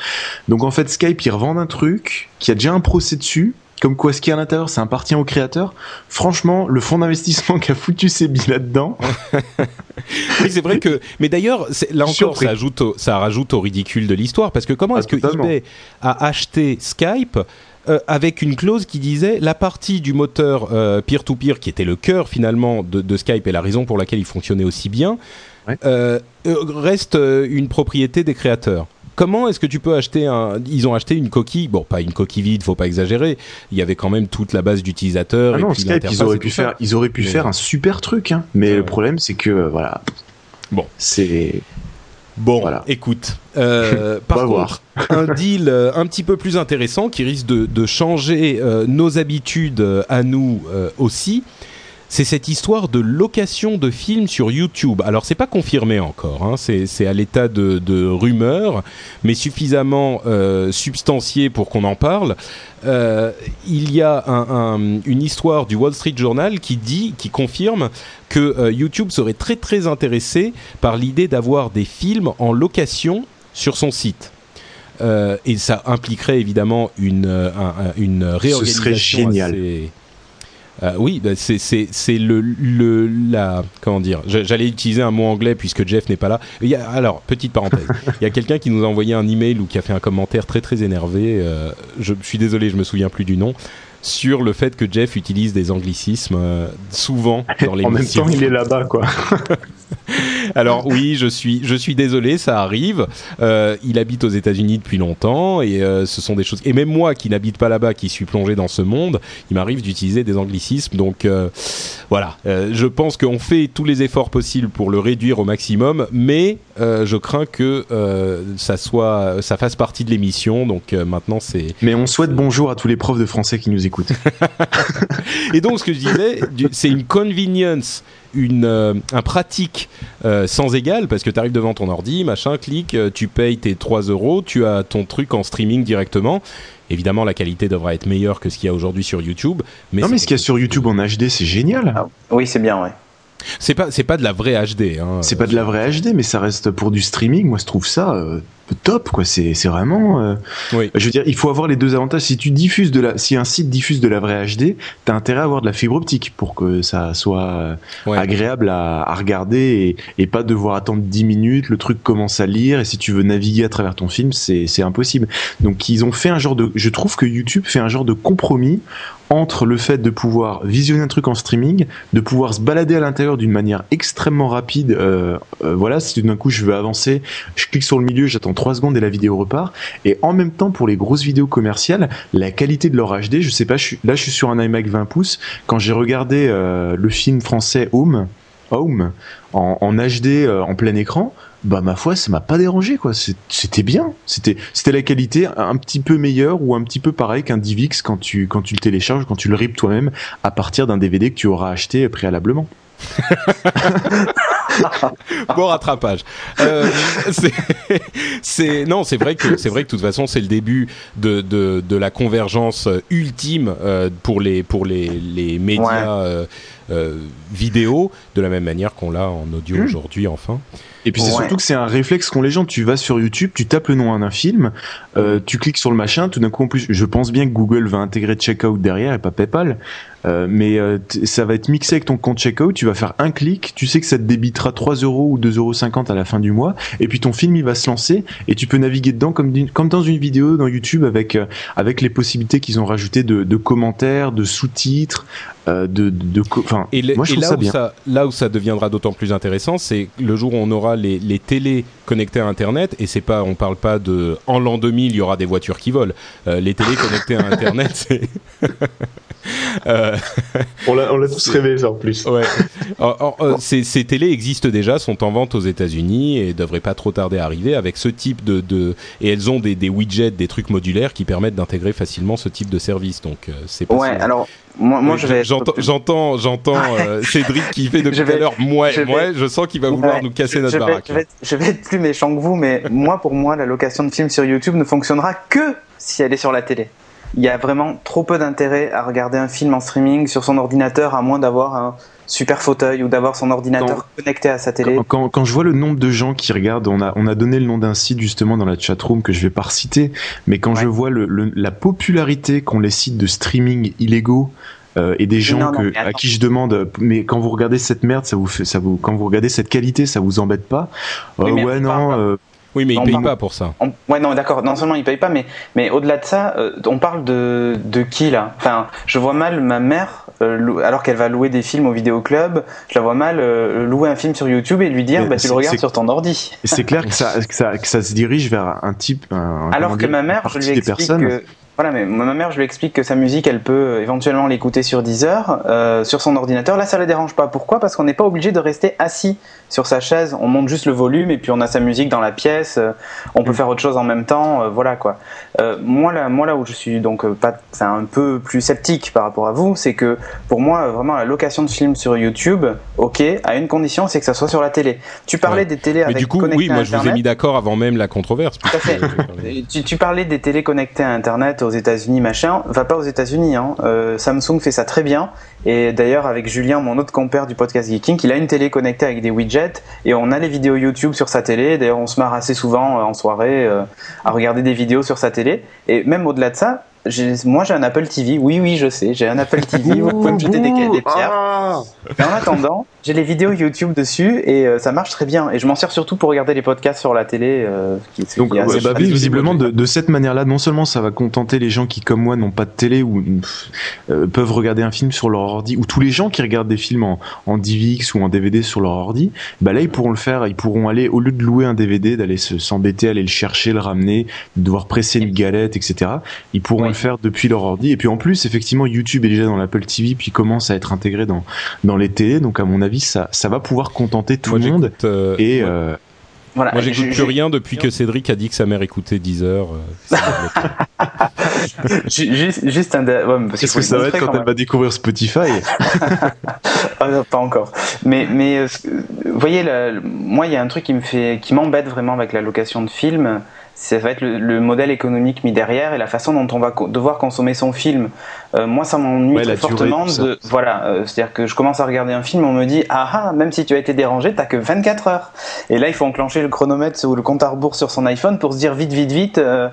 Donc en fait, Skype, ils revendent un truc qui a déjà un procès dessus comme quoi ce qui est à l'intérieur, ça appartient au créateur. Franchement, le fonds d'investissement <laughs> qui a foutu ses billes là-dedans. <laughs> oui, c'est vrai que. Mais d'ailleurs, là encore, ça, ajoute ça rajoute au ridicule de l'histoire parce que comment ah, est-ce que eBay a acheté Skype euh, avec une clause qui disait la partie du moteur euh, peer-to-peer qui était le cœur finalement de, Skype et la raison pour laquelle il fonctionnait aussi bien euh, reste une propriété des créateurs comment est-ce que tu peux acheter un Ils ont acheté une coquille, bon, pas une coquille vide, faut pas exagérer. Il y avait quand même toute la base d'utilisateurs. Ah non, Skype, ils auraient pu faire, ils auraient pu faire un super truc, hein. Mais le problème, c'est que voilà. Bon, c'est. Bon, voilà. écoute, <laughs> euh, par contre, un <laughs> deal euh, un petit peu plus intéressant qui risque de, changer euh, nos habitudes à nous aussi, c'est cette histoire de location de films sur YouTube. Alors c'est pas confirmé encore, hein, c'est à l'état de, de, rumeur, mais suffisamment euh, substantié pour qu'on en parle. Euh, il y a un, un, une histoire du Wall Street Journal qui dit, qui confirme que euh, YouTube serait très très intéressé par l'idée d'avoir des films en location sur son site. Euh, et ça impliquerait évidemment une, un, une réorganisation. Ce serait génial. Assez, euh, oui, bah c'est le le la comment dire. J'allais utiliser un mot anglais puisque Jeff n'est pas là. Il y a, alors petite parenthèse. il y a quelqu'un qui nous a envoyé un email ou qui a fait un commentaire très très énervé. Euh, je suis désolé, je me souviens plus du nom sur le fait que Jeff utilise des anglicismes euh, souvent dans les <laughs> En même temps, il est là-bas, quoi. <laughs> Alors oui, je suis, je suis désolé, ça arrive. Euh, il habite aux États-Unis depuis longtemps et euh, ce sont des choses. Et même moi, qui n'habite pas là-bas, qui suis plongé dans ce monde, il m'arrive d'utiliser des anglicismes. Donc euh, voilà, je pense qu'on fait tous les efforts possibles pour le réduire au maximum, mais je crains que ça soit, ça fasse partie de l'émission. Donc maintenant, c'est. Mais on souhaite bonjour à tous les profs de français qui nous écoutent. <laughs> et donc, ce que je disais, c'est une convenience une, euh, un pratique euh, sans égal parce que tu arrives devant ton ordi, machin, clic, euh, tu payes tes 3 euros, tu as ton truc en streaming directement. Évidemment, la qualité devra être meilleure que ce qu'il y a aujourd'hui sur YouTube. Mais non, mais ce qu'il y a sur YouTube en HD, c'est génial. Ah, oui, c'est bien, ouais. C'est pas, c'est pas de la vraie HD. Hein. C'est pas de la vraie HD, mais ça reste pour du streaming. Moi, je trouve ça euh, top, quoi. C'est, c'est vraiment. Euh... Oui. Je veux dire, il faut avoir les deux avantages. Si tu diffuses de la, si un site diffuse de la vraie HD, t'as intérêt à avoir de la fibre optique pour que ça soit euh, Ouais. agréable à, à regarder et, et pas devoir attendre 10 minutes. Le truc commence à lire et si tu veux naviguer à travers ton film, c'est, c'est impossible. Donc, ils ont fait un genre de. Je trouve que YouTube fait un genre de compromis entre le fait de pouvoir visionner un truc en streaming, de pouvoir se balader à l'intérieur d'une manière extrêmement rapide. Euh, euh, voilà, si d'un coup je veux avancer, je clique sur le milieu, j'attends 3 secondes et la vidéo repart. Et en même temps, pour les grosses vidéos commerciales, la qualité de leur HD, je sais pas, je là je suis sur un iMac 20 pouces. Quand j'ai regardé euh, le film français Home, Home en, en HD en plein écran, bah ma foi ça m'a pas dérangé quoi c'était bien c'était c'était la qualité un petit peu meilleure ou un petit peu pareil qu'un DivX quand tu quand tu le télécharges quand tu le ripes toi-même à partir d'un DVD que tu auras acheté préalablement <laughs> bon rattrapage. Euh, c'est- c'est non, c'est vrai que c'est vrai que de toute façon c'est le début de, de, de la convergence ultime euh, pour les pour les, les médias Ouais. euh, euh, vidéo de la même manière qu'on l'a en audio aujourd'hui enfin. Et puis c'est Ouais. surtout que c'est un réflexe qu'ont les gens. Tu vas sur YouTube, tu tapes le nom d'un film, euh, tu cliques sur le machin, tout d'un coup en plus, je pense bien que Google va intégrer Checkout derrière et pas PayPal, euh, mais euh, ça va être mixé avec ton compte Checkout. Tu vas faire un clic, tu sais que ça te débitera 3 euros ou 2,50 euros à la fin du mois, et puis ton film il va se lancer et tu peux naviguer dedans comme, dans une vidéo dans YouTube avec euh, avec les possibilités qu'ils ont rajoutées de, de commentaires, de sous-titres, euh, de, de, de enfin, Et, le- moi je et trouve là, ça où bien. ça, là où ça deviendra d'autant plus intéressant, c'est le jour où on aura les, les télés connectées à Internet, et c'est pas, on parle pas de en l'an 2000, il y aura des voitures qui volent. Euh, les télés connectées à Internet, <laughs> c'est Euh, On l'a on l'a tous rêvé ça en plus. ouais. Euh, ces, ces télés existent déjà, sont en vente aux États-Unis et devraient pas trop tarder à arriver avec ce type de, de et elles ont des, des widgets, des trucs modulaires qui permettent d'intégrer facilement ce type de service. Donc euh, c'est pas Ouais, alors, moi, je vais. J'entends, j'entends, j'entends <laughs> euh, Cédric qui fait depuis tout à l'heure. Moi, je moi, vais- je sens qu'il va vouloir Ouais, nous casser notre je vais, baraque. je, vais, être- je vais être plus méchant que vous, mais <laughs> moi, pour moi, la location de films sur YouTube ne fonctionnera que si elle est sur la télé. Il y a vraiment trop peu d'intérêt à regarder un film en streaming sur son ordinateur, à moins d'avoir un super fauteuil ou d'avoir son ordinateur connecté à sa télé. Quand, quand, quand je vois le nombre de gens qui regardent, on a, on a donné le nom d'un site justement dans la chatroom que je vais pas reciter, mais quand Ouais. je vois le, le- la popularité qu'ont les sites de streaming illégaux euh, et des gens Non, non, que, mais à qui je demande, mais quand vous regardez cette merde, ça vous fait, ça vous, quand vous regardez cette qualité, ça vous embête pas? Euh, Ouais, on non. euh, Oui, mais il On paye parle- pas pour ça. On- Ouais, non, d'accord. Non seulement il paye pas, mais, mais au-delà de ça, euh, on parle de, de qui là? Enfin, je vois mal ma mère, euh, lou- alors qu'elle va louer des films au vidéoclub, je la vois mal euh, louer un film sur YouTube et lui dire Mais bah, tu le regardes sur ton ordi. c'est clair que ça, que ça, que ça se dirige vers un type. Un, Alors que ma mère, je lui explique que Voilà, mais ma mère, je lui explique que sa musique, elle peut éventuellement l'écouter sur Deezer, euh, sur son ordinateur. Là, ça la dérange pas. Pourquoi? Parce qu'on n'est pas obligé de rester assis sur sa chaise. On monte juste le volume et puis on a sa musique dans la pièce. Euh, on peut faire autre chose en même temps. euh, voilà quoi. Euh, moi, là, moi, là où je suis donc pas, un peu plus sceptique par rapport à vous, c'est que pour moi, vraiment, la location de films sur YouTube, ok, à une condition, c'est que ça soit sur la télé. Tu parlais Ouais. des télés Mais avec du coup, oui, moi je vous ai mis d'accord avant même la controverse. Tout à fait. Tu, tu parlais des télés connectées à Internet aux États-Unis, machin. Va pas aux États-Unis. Hein. Euh, Samsung fait ça très bien. Et d'ailleurs, avec Julien, mon autre compère du podcast Geeking, il a une télé connectée avec des widgets et on a les vidéos YouTube sur sa télé. D'ailleurs, on se marre assez souvent euh, en soirée euh, à regarder des vidéos sur sa télé. Et même au-delà de ça, moi j'ai un Apple TV. Oui, oui, je sais, j'ai un Apple TV. Vous pouvez me jeter des, des pierres. Ah Mais en attendant, j'ai les vidéos YouTube dessus et euh, ça marche très bien. Et je m'en sers surtout pour regarder les podcasts sur la télé. Euh, qui, Donc, ouais, bah, visiblement, de, de cette manière-là, non seulement ça va contenter les gens qui, comme moi, n'ont pas de télé ou euh, peuvent regarder un film sur leur ordi, ou tous les gens qui regardent des films en, en DivX ou en DVD sur leur ordi, bah là, ils pourront le faire. Ils pourront aller, au lieu de louer un DVD, d'aller se- s'embêter, aller le chercher, le ramener, de devoir presser une galette, etc. Ils pourront Oui. le faire depuis leur ordi. Et puis en plus, effectivement, YouTube est déjà dans l'Apple TV, puis commence à être intégré dans, dans les télés. Donc, à mon avis, ça, ça va pouvoir contenter tout Moi, le monde. euh, Et, ouais. euh, Voilà. Moi, j'écoute plus rien depuis que Cédric a dit que sa mère écoutait Deezer. euh, ça <laughs> m'a bloqué. <laughs> Ju- Juste, juste un. ouais, parce Qu'est-ce que ça va être quand elle va découvrir Spotify? <laughs> Ah, non, pas encore. Mais, mais euh, vous voyez, là, moi, il y a un truc qui me fait, qui m'embête vraiment avec la location de films. Ça va être le, le modèle économique mis derrière et la façon dont on va co- devoir consommer son film. Euh, moi, ça m'ennuie Ouais, fortement. De, voilà, euh, c'est-à-dire que je commence à regarder un film, on me dit ah ah, même si tu as été dérangé, t'as que 24 heures. Et là, il faut enclencher le chronomètre ou le compte à rebours sur son iPhone pour se dire vite, vite, vite. euh,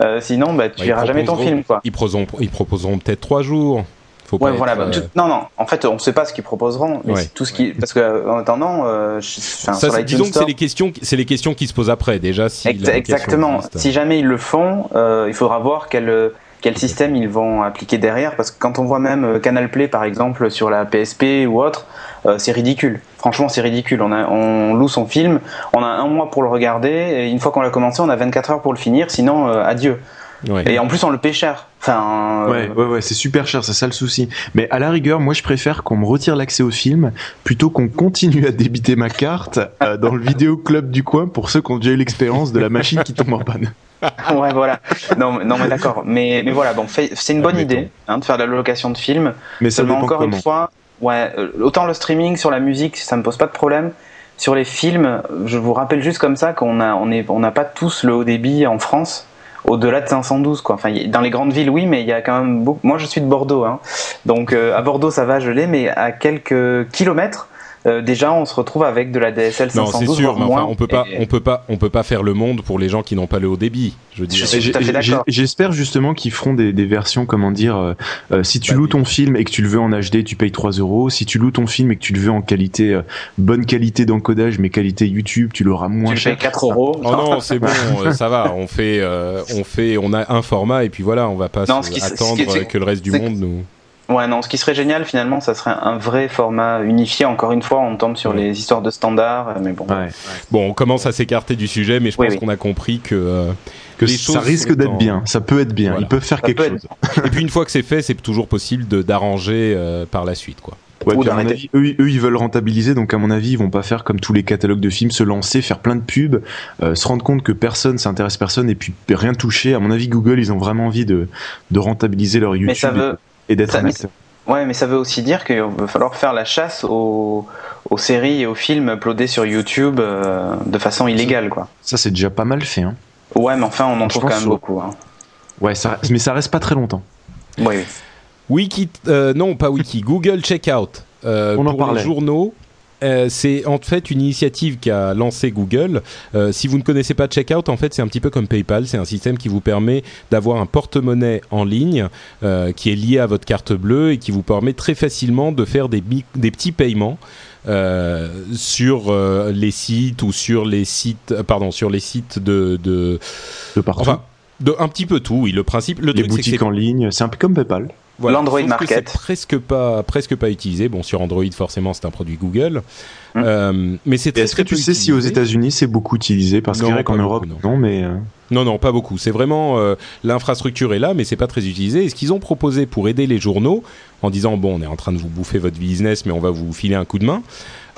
euh, sinon, bah, tu verras jamais ton film, quoi. Ils proposeront, ils proposeront peut-être trois jours. Faut Ouais, voilà. bah, euh, non, non. En fait, on ne sait pas ce qu'ils proposeront, mais Ouais. tout ce qui, parce que euh, en attendant, euh, je- enfin, ça, sur disons que c'est les questions, c'est les questions qui se posent après déjà. Si Ex- exactement. Si jamais ils le font, euh, il faudra voir quel euh, quel système ils vont appliquer derrière, parce que quand on voit même Canal Play par exemple sur la PSP ou autre, euh, c'est ridicule. Franchement, c'est ridicule. On, a, on loue son film, on a un mois pour le regarder, et une fois qu'on l'a commencé, on a 24 heures pour le finir. Sinon, euh, adieu. Ouais. Et en plus, on le paie cher. Enfin, euh, Ouais, ouais, ouais, c'est super cher, c'est ça le souci. Mais à la rigueur, moi je préfère qu'on me retire l'accès au film plutôt qu'on continue à débiter ma carte euh, dans le vidéo club du coin pour ceux qui ont déjà eu l'expérience de la machine qui tombe en panne. <laughs> ouais, voilà. Non, mais- non, mais d'accord. Mais, mais voilà, bon, c'est une bonne Admettons. idée hein, de faire de la location de films. Mais ça dépend encore comment. une fois, ouais, euh, autant le streaming sur la musique, ça me pose pas de problème. Sur les films, je vous rappelle juste comme ça qu'on a, on est, on n'a pas tous le haut débit en France au-delà de 512 quoi. Enfin, dans les grandes villes, oui, mais il y a quand même beaucoup. Moi, je suis de Bordeaux, hein. donc euh, à Bordeaux, ça va, je l'ai, mais à quelques kilomètres. Euh, déjà, on se retrouve avec de la DSL Non, 512 c'est sûr, voire mais moins. on peut pas, Et- on peut pas, on peut pas faire le monde pour les gens qui n'ont pas le haut débit. Je. J'espère justement qu'ils feront des, des versions, comment dire, euh, euh, si tu Bah, loues oui. ton film et que tu le veux en HD, tu payes 3 euros. Si tu loues ton film et que tu le veux en qualité, euh, bonne qualité d'encodage, mais qualité YouTube, tu l'auras moins tu cher. payes 4 euros. Oh non, c'est bon, <laughs> euh, ça va. On fait, euh, on fait, on a un format et puis voilà, on va pas Non, attendre qui- que le reste du monde nous. Ouais, non, ce qui serait génial finalement, ça serait un vrai format unifié. Encore une fois, on tombe sur Ouais. les histoires de standards, mais bon. Ouais. Bon, on commence à s'écarter du sujet, mais je Oui, pense oui. qu'on a compris que. euh, Que les ça risque d'être en- bien, ça peut être bien. Voilà. Ils peuvent faire Ça quelque peut chose. être- Et puis une fois que c'est fait, c'est toujours possible de d'arranger euh, par la suite, quoi. Ouais, Ou avis, eux, eux, ils veulent rentabiliser, donc à mon avis, ils vont pas faire comme tous les catalogues de films, se lancer, faire plein de pubs, euh, se rendre compte que personne s'intéresse personne et puis rien toucher. À mon avis, Google, ils ont vraiment envie de, de rentabiliser leur YouTube Mais ça veut, et, d'être un acteur. ouais, mais ça veut aussi dire qu'il va falloir faire la chasse aux, aux séries et aux films uploadés sur YouTube euh, de façon illégale, quoi. Ça, c'est déjà pas mal fait. Hein. Ouais, mais enfin, on en trouve quand même sur- beaucoup. Hein. Ouais, ça, mais ça reste pas très longtemps. Oui, oui. Wiki, euh, non pas Wiki, Google Checkout. Euh, On en pour les parlait. journaux. Euh, c'est en fait une initiative qu'a lancé Google. Euh, si vous ne connaissez pas Checkout, en fait, c'est un petit peu comme PayPal. C'est un système qui vous permet d'avoir un porte-monnaie en ligne euh, qui est lié à votre carte bleue et qui vous permet très facilement de faire des, petits paiements sur les sites ou sur les sites, pardon, sur les sites de, de De partout. enfin, de un petit peu tout. Oui, le principe, le les truc, boutiques en ligne, c'est un peu comme PayPal. Voilà, L'Android Market. c'est presque pas presque pas utilisé. Bon, sur Android forcément c'est un produit Google, Hum. Euh, mais c'est Est-ce que tu sais si aux. États-Unis c'est beaucoup utilisé? Parce que Non, c'est vrai qu'en Europe, beaucoup, non, mais. euh, Non, non, pas beaucoup. C'est vraiment euh, l'infrastructure est là, mais c'est pas très utilisé. Et ce qu'ils ont proposé pour aider les journaux, en disant bon, on est en train de vous bouffer votre business, mais on va vous filer un coup de main,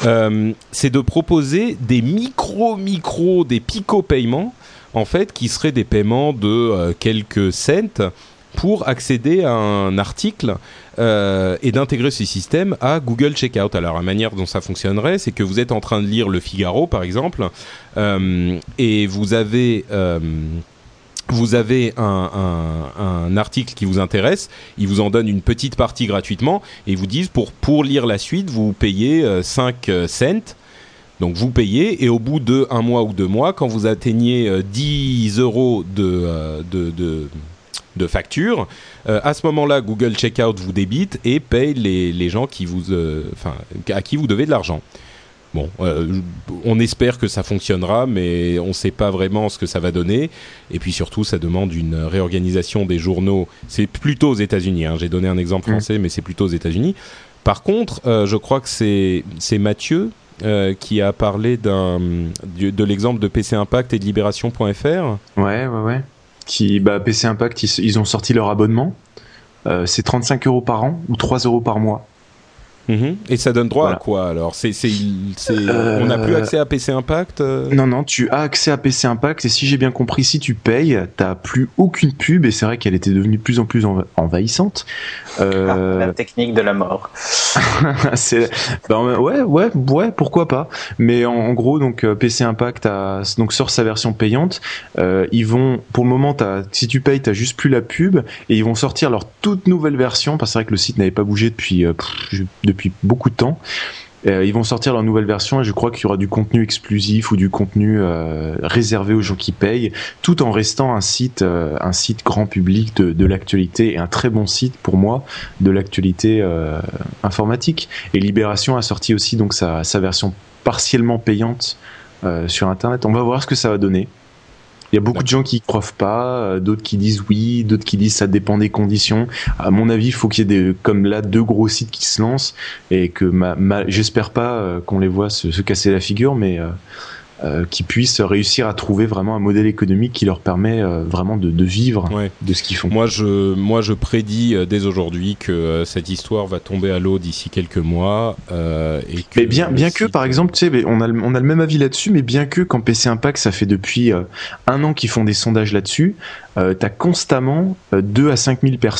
euh, c'est de proposer des micro micro, des pico paiements, en fait, qui seraient des paiements de euh, quelques cents pour accéder à un article euh, et d'intégrer ce système à Google Checkout. Alors la manière dont ça fonctionnerait, c'est que vous êtes en train de lire Le Figaro, par exemple, euh, et vous avez euh, vous avez un, article qui vous intéresse, ils vous en donnent une petite partie gratuitement et ils vous disent pour pour lire la suite, vous payez euh, 5 euh, cents. Donc vous payez et au bout de un mois ou deux mois, quand vous atteignez euh, 10 euros de, de, de facture, euh, à ce moment-là, Google Checkout vous débite et paye les, les gens qui vous, euh, enfin, à qui vous devez de l'argent. Bon, euh, on espère que ça fonctionnera, mais on ne sait pas vraiment ce que ça va donner. Et puis surtout, ça demande une réorganisation des journaux. C'est plutôt aux États-Unis. hein. J'ai donné un exemple Mm. français, mais c'est plutôt aux États-Unis. Par contre, je crois que c'est Mathieu euh, qui a parlé d'un de l'exemple de PC Impact et de Libération.fr. Ouais, ouais, ouais. Qui, bah, PC Impact, ils, ont sorti leur abonnement. Euh, c'est 35 euros par an ou 3 euros par mois. Mhm. Et ça donne droit Voilà. à quoi alors? C'est Euh, on n'a plus accès à PC Impact. euh? Non, non, tu as accès à PC Impact et si j'ai bien compris, si tu payes, t'as plus aucune pub et c'est vrai qu'elle était devenue de plus en plus enva- envahissante. <laughs> Euh, La technique de la mort. <laughs> ben, ouais, ouais, ouais, pourquoi pas. Mais en, en gros, donc euh, PC Impact a, donc sort sa version payante. Euh, ils vont, pour le moment, si tu payes, t'as juste plus la pub et ils vont sortir leur toute nouvelle version. Parce que c'est vrai que le site n'avait pas bougé depuis euh, pff, depuis beaucoup de temps. Euh, ils vont sortir leur nouvelle version et je crois qu'il y aura du contenu exclusif ou du contenu euh, réservé aux gens qui payent, tout en restant un site, euh, un site grand public de, l'actualité et un très bon site pour moi de l'actualité informatique. Et Libération a sorti aussi donc sa, version partiellement payante sur Internet. On va voir ce que ça va donner. Il y a beaucoup de gens qui croient pas, euh, d'autres qui disent oui, d'autres qui disent ça dépend des conditions. À mon avis, il faut qu'il y ait comme là deux gros sites qui se lancent et que j'espère pas euh, qu'on les voit se, se casser la figure, mais euh, qu'ils puissent réussir à trouver vraiment un modèle économique qui leur permet euh, vraiment de, de vivre Ouais. de ce qu'ils font. Moi, je, moi, je prédis euh, dès aujourd'hui que cette histoire va tomber à l'eau d'ici quelques mois. et que Mais bien, bien que, par exemple, tu sais, on a, le- on a le même avis là-dessus, mais bien que quand PC Impact, ça fait depuis un an qu'ils font des sondages là-dessus, euh, t'as constamment euh, 2 à 5 000 personnes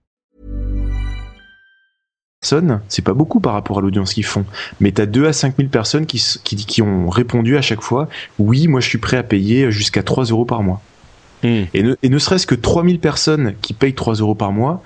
C'est pas beaucoup par rapport à l'audience qu'ils font. Mais t'as 2 à 5 000 personnes qui, qui, qui ont répondu à chaque fois, oui, moi je suis prêt à payer jusqu'à 3 euros par mois. Hmm. Et ne, et ne serait-ce que 3000 personnes qui payent 3 euros par mois,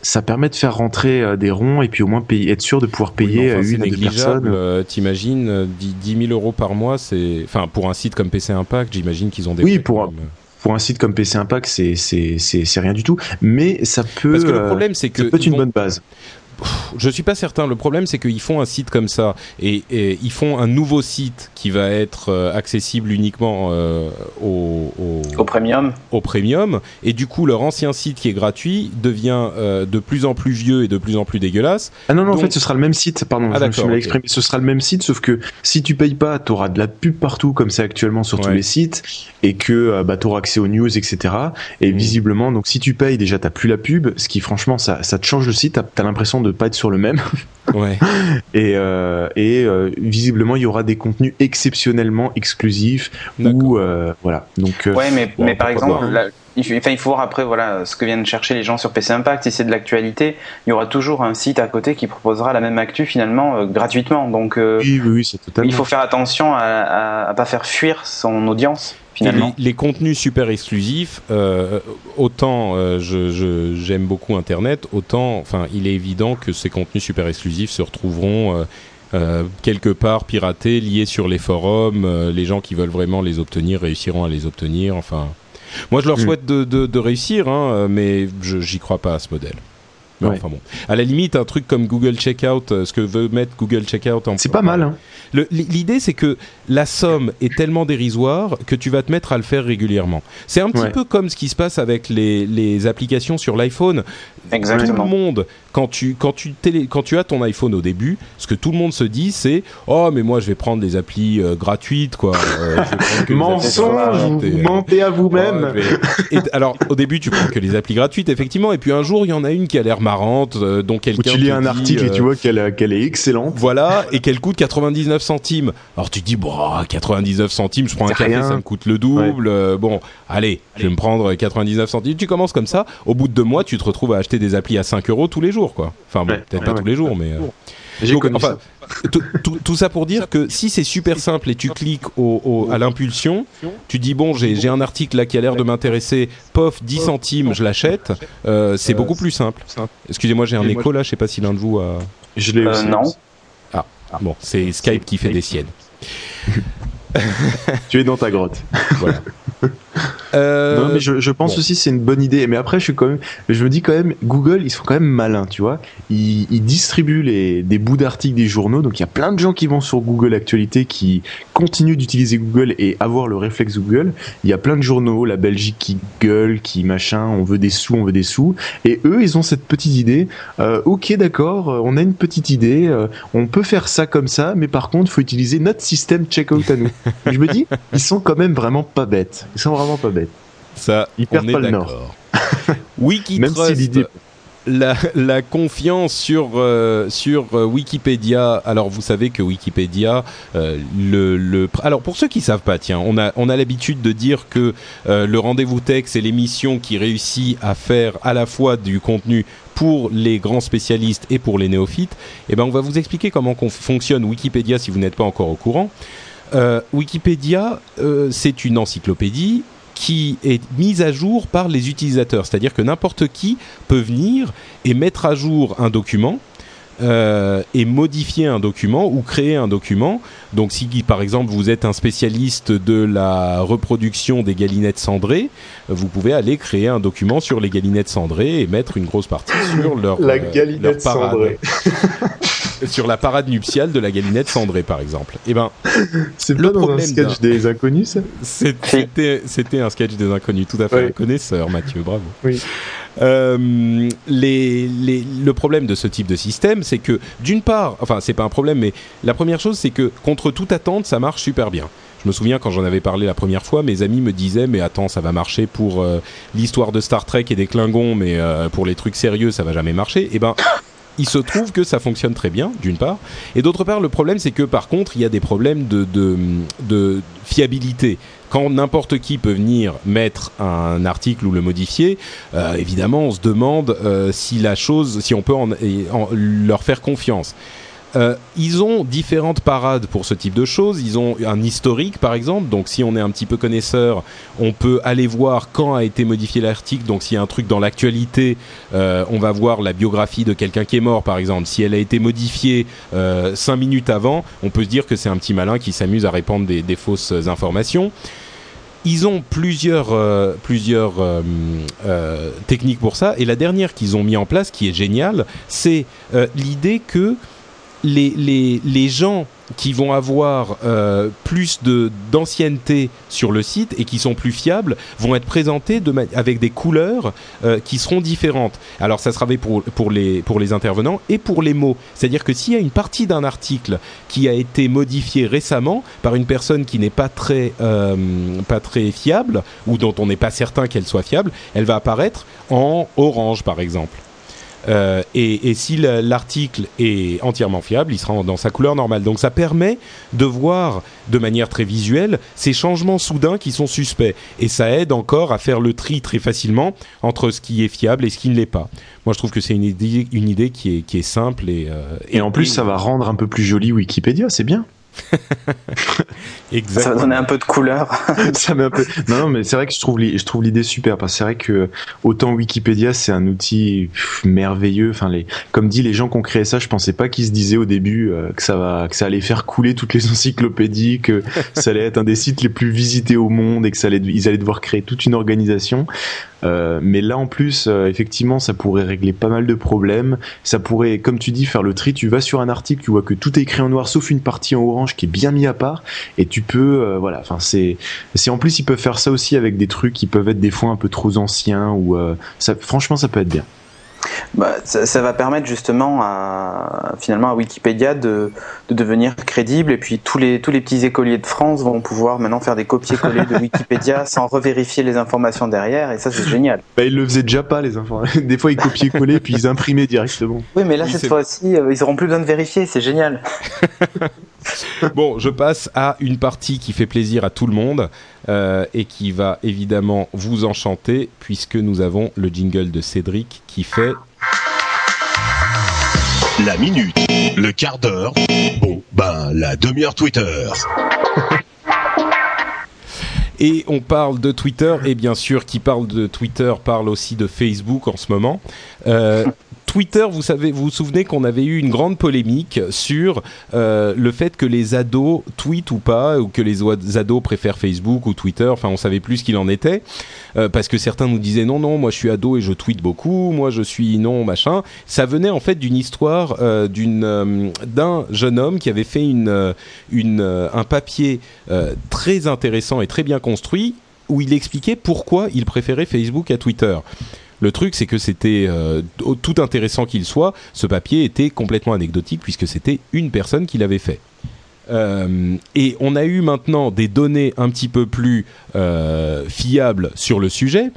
ça permet de faire rentrer euh, des ronds et puis au moins payer, être sûr de pouvoir Oui, payer mais enfin, euh, une à deux personnes. euh, T'imagines euh, 10, 10 000 euros par mois, c'est, enfin, pour un site comme PC Impact, j'imagine qu'ils ont des. Oui, pour même. Pour un site comme PC Impact, c'est rien du tout. Mais ça peut. Parce que le euh, problème, c'est que ça peut être une vont- bonne base. Je suis pas certain. Le problème, c'est qu'ils font un site comme ça et, et, ils font un nouveau site qui va être euh, accessible uniquement euh, au, au, au, premium. Au premium. Et du coup, leur ancien site qui est gratuit devient euh, de plus en plus vieux et de plus en plus dégueulasse. Ah non, non, Donc... en fait, ce sera le même site. Pardon, ah, je, me okay. Ce sera le même site, sauf que si tu payes pas, tu auras de la pub partout, comme c'est actuellement sur ouais. tous les sites, et que bah, tu auras accès aux news, etc. Et mmh. visiblement, donc si tu payes, déjà, t'as plus la pub, ce qui, franchement, ça, ça te change le site. T'as as, l'impression de pas être sur le même. <laughs> Ouais. <laughs> et euh, et euh, visiblement, il y aura des contenus exceptionnellement exclusifs ou euh, voilà. Donc. ouais, mais bon, mais par exemple, là, il, faut, enfin, il faut voir après voilà ce que viennent chercher les gens sur PC Impact. Si c'est de l'actualité, il y aura toujours un site à côté qui proposera la même actu finalement euh, gratuitement. Donc oui, oui, c'est totalement. Il faut faire attention à, à, à pas faire fuir son audience. Finalement. Les, les, contenus super exclusifs, euh, autant euh, je, je, j'aime beaucoup Internet, autant, enfin, il est évident que ces contenus super exclusifs se retrouveront euh, quelque part piratés, liés sur les forums. Les gens qui veulent vraiment les obtenir réussiront à les obtenir. Enfin, moi, je leur souhaite de, de, de réussir, hein, mais je, j'y crois pas à ce modèle. Ouais. enfin bon. À la limite, un truc comme Google Checkout, ce que veut mettre Google Checkout en. C'est pas mal. Hein. L'idée, c'est que la somme est tellement dérisoire que tu vas te mettre à le faire régulièrement. C'est un petit ouais. peu comme ce qui se passe avec les, les applications sur l'iPhone. Exactement. Tout le monde, quand tu, quand, tu télé, quand tu as ton iPhone au début, ce que tout le monde se dit, c'est Oh, mais moi, je vais prendre des applis euh, gratuites, quoi. Euh, Mensonge, vous mentez à vous-même. <laughs> Ouais, alors, au début, tu prends que les applis gratuites, effectivement, et puis un jour, il y en a une qui a l'air marrante, euh, dont quelqu'un. Tu lis un dit, article et tu vois qu'elle qu est excellente. Voilà, et qu'elle coûte 99 centimes. Alors tu te dis, bon, 99 centimes, je prends un café, rien. ça me coûte le double. Ouais. Euh, bon, allez, je vais me prendre 99 centimes. Tu commences comme ça. Au bout de deux mois, tu te retrouves à acheter des applis à 5 euros tous les jours, quoi. Enfin, bon, ouais, peut-être pas tous les jours, mais. Euh... J'ai connu enfin, ça. Tout, tout, tout, ça pour dire que si c'est super simple et tu cliques au, au, à l'impulsion, tu dis bon j'ai un article là qui a l'air de m'intéresser, pof 10 centimes je l'achète, euh, c'est beaucoup plus simple. Excusez-moi j'ai un écho là, je sais pas si l'un de vous a... Je l'ai euh, Non. Ah bon c'est Skype qui fait des siennes. Tu es dans ta grotte. <laughs> Voilà. Euh, non, mais je, je pense bon. aussi c'est une bonne idée. Mais après, je suis quand même, je me dis quand même, Google, ils sont quand même malins, tu vois. Ils, ils distribuent les, des bouts d'articles des journaux, donc il y a plein de gens qui vont sur Google Actualité qui continuent d'utiliser Google et avoir le réflexe Google. Il y a plein de journaux, la Belgique qui gueule, qui machin, on veut des sous, on veut des sous. Et eux, ils ont cette petite idée. Euh, ok, d'accord, on a une petite idée, euh, on peut faire ça comme ça, mais par contre, faut utiliser notre système checkout à nous. <laughs> je me dis, ils sont quand même vraiment pas bêtes. Ils sont vraiment pas bêtes. Ça, Ils on est d'accord. <laughs> Wikitrust, si la, la confiance sur, euh, sur euh, Wikipédia. Alors, vous savez que Wikipédia, euh, le, le. Alors, pour ceux qui savent pas, tiens, on a, on a l'habitude de dire que le rendez-vous tech, c'est l'émission qui réussit à faire à la fois du contenu pour les grands spécialistes et pour les néophytes. Eh ben, on va vous expliquer comment fonctionne Wikipédia si vous n'êtes pas encore au courant. Euh, Wikipédia, euh, c'est une encyclopédie qui est mise à jour par les utilisateurs, c'est-à-dire que n'importe qui peut venir et mettre à jour un document euh, et modifier un document ou créer un document. Donc si par exemple vous êtes un spécialiste de la reproduction des galinettes cendrées, vous pouvez aller créer un document sur les galinettes cendrées et mettre une grosse partie sur leur, La euh, galinette leur parade. cendrée. <laughs> sur la parade nuptiale de la galinette cendrée par exemple. Eh ben C'est Le pas dans un problème sketch d'un- des inconnus, ça? C'était c'était un sketch des inconnus, tout à fait Ouais. un connaisseur Mathieu, bravo. Oui. Euh, le problème de ce type de système, c'est que d'une part, enfin c'est pas un problème, mais la première chose, c'est que contre toute attente, ça marche super bien. Je me souviens quand j'en avais parlé la première fois, mes amis me disaient mais attends, ça va marcher pour euh, l'histoire de Star Trek et des Klingons, mais euh, pour les trucs sérieux, ça va jamais marcher. Et ben <coughs> il se trouve que ça fonctionne très bien, d'une part. Et d'autre part, le problème, c'est que par contre, il y a des problèmes de fiabilité. Quand n'importe qui peut venir mettre un article ou le modifier, euh, évidemment, on se demande euh, si la chose, si on peut leur faire confiance. Euh, ils ont différentes parades pour ce type de choses. Ils ont un historique, par exemple. Donc, si on est un petit peu connaisseur, on peut aller voir quand a été modifié l'article. Donc, s'il y a un truc dans l'actualité, on va voir la biographie de quelqu'un qui est mort, par exemple. Si elle a été modifiée cinq minutes avant, on peut se dire que c'est un petit malin qui s'amuse à répandre des fausses informations. Ils ont plusieurs, euh, plusieurs euh, euh, techniques pour ça. Et la dernière qu'ils ont mis en place, qui est géniale, c'est l'idée que les, les, les gens qui vont avoir euh, plus d'ancienneté sur le site et qui sont plus fiables vont être présentés de avec des couleurs euh, qui seront différentes. Alors ça sera vrai pour, pour, les, pour les intervenants et pour les mots. C'est-à-dire que s'il y a une partie d'un article qui a été modifiée récemment par une personne qui n'est pas très, euh, pas très fiable ou dont on n'est pas certain qu'elle soit fiable, elle va apparaître en orange par exemple. Euh, et, et si le- l'article est entièrement fiable, il sera dans sa couleur normale. Donc ça permet de voir de manière très visuelle ces changements soudains qui sont suspects. Et ça aide encore à faire le tri très facilement entre ce qui est fiable et ce qui ne l'est pas. Moi je trouve que c'est une idée, une idée qui, est, qui est simple et... euh, Et en plus, ça va rendre un peu plus joli Wikipédia, c'est bien. <laughs> Ça va donner un peu de couleur. <laughs> ça met un peu. Non, non, mais c'est vrai que je trouve, l'i- je trouve l'idée super parce que c'est vrai que autant Wikipédia c'est un outil pff, merveilleux. Enfin, les, comme dit les gens qui ont créé ça, je pensais pas qu'ils se disaient au début euh, que ça va, que ça allait faire couler toutes les <laughs> encyclopédies, que ça allait être un des sites les plus visités au monde et que ça allait, ils allaient devoir créer toute une organisation. Euh, mais là en plus, euh, effectivement, ça pourrait régler pas mal de problèmes. Ça pourrait, comme tu dis, faire le tri. Tu vas sur un article, tu vois que tout est écrit en noir, sauf une partie en orange qui est bien mis à part, et tu peux, euh, voilà. Enfin, c'est, c'est en plus ils peuvent faire ça aussi avec des trucs qui peuvent être des fois un peu trop anciens ou euh, ça, franchement, ça peut être bien. Bah, ça, ça va permettre justement à finalement à Wikipédia de, de devenir crédible et puis tous les tous les petits écoliers de France vont pouvoir maintenant faire des copier-coller de Wikipédia <laughs> sans revérifier les informations derrière et ça c'est génial. Bah, ils le faisaient déjà pas les enfants. <laughs> Des fois ils copiaient-collaient puis ils imprimaient directement. Oui mais là Oui, cette fois-ci euh, ils auront plus besoin de vérifier, c'est génial. <laughs> <laughs> Bon, je passe à une partie qui fait plaisir à tout le monde euh, et qui va évidemment vous enchanter puisque nous avons le jingle de Cédric qui fait La minute, le quart d'heure, bon, ben, la demi-heure Twitter. <laughs> Et on parle de Twitter, et bien sûr, qui parle de Twitter parle aussi de Facebook en ce moment. Euh, Twitter, vous savez, vous vous souvenez qu'on avait eu une grande polémique sur euh, le fait que les ados tweetent ou pas, ou que les ados préfèrent Facebook ou Twitter. Enfin, on savait plus ce qu'il en était, euh, parce que certains nous disaient non, non, moi je suis ado et je tweete beaucoup, moi je suis non, machin. Ça venait en fait d'une histoire euh, d'une d'un jeune homme qui avait fait une une un papier très intéressant et très bien construit où il expliquait pourquoi il préférait Facebook à Twitter. Le truc, c'est que c'était euh, tout intéressant qu'il soit, ce papier était complètement anecdotique puisque c'était une personne qui l'avait fait. Euh, et on a eu maintenant des données un petit peu plus euh, fiables sur le sujet.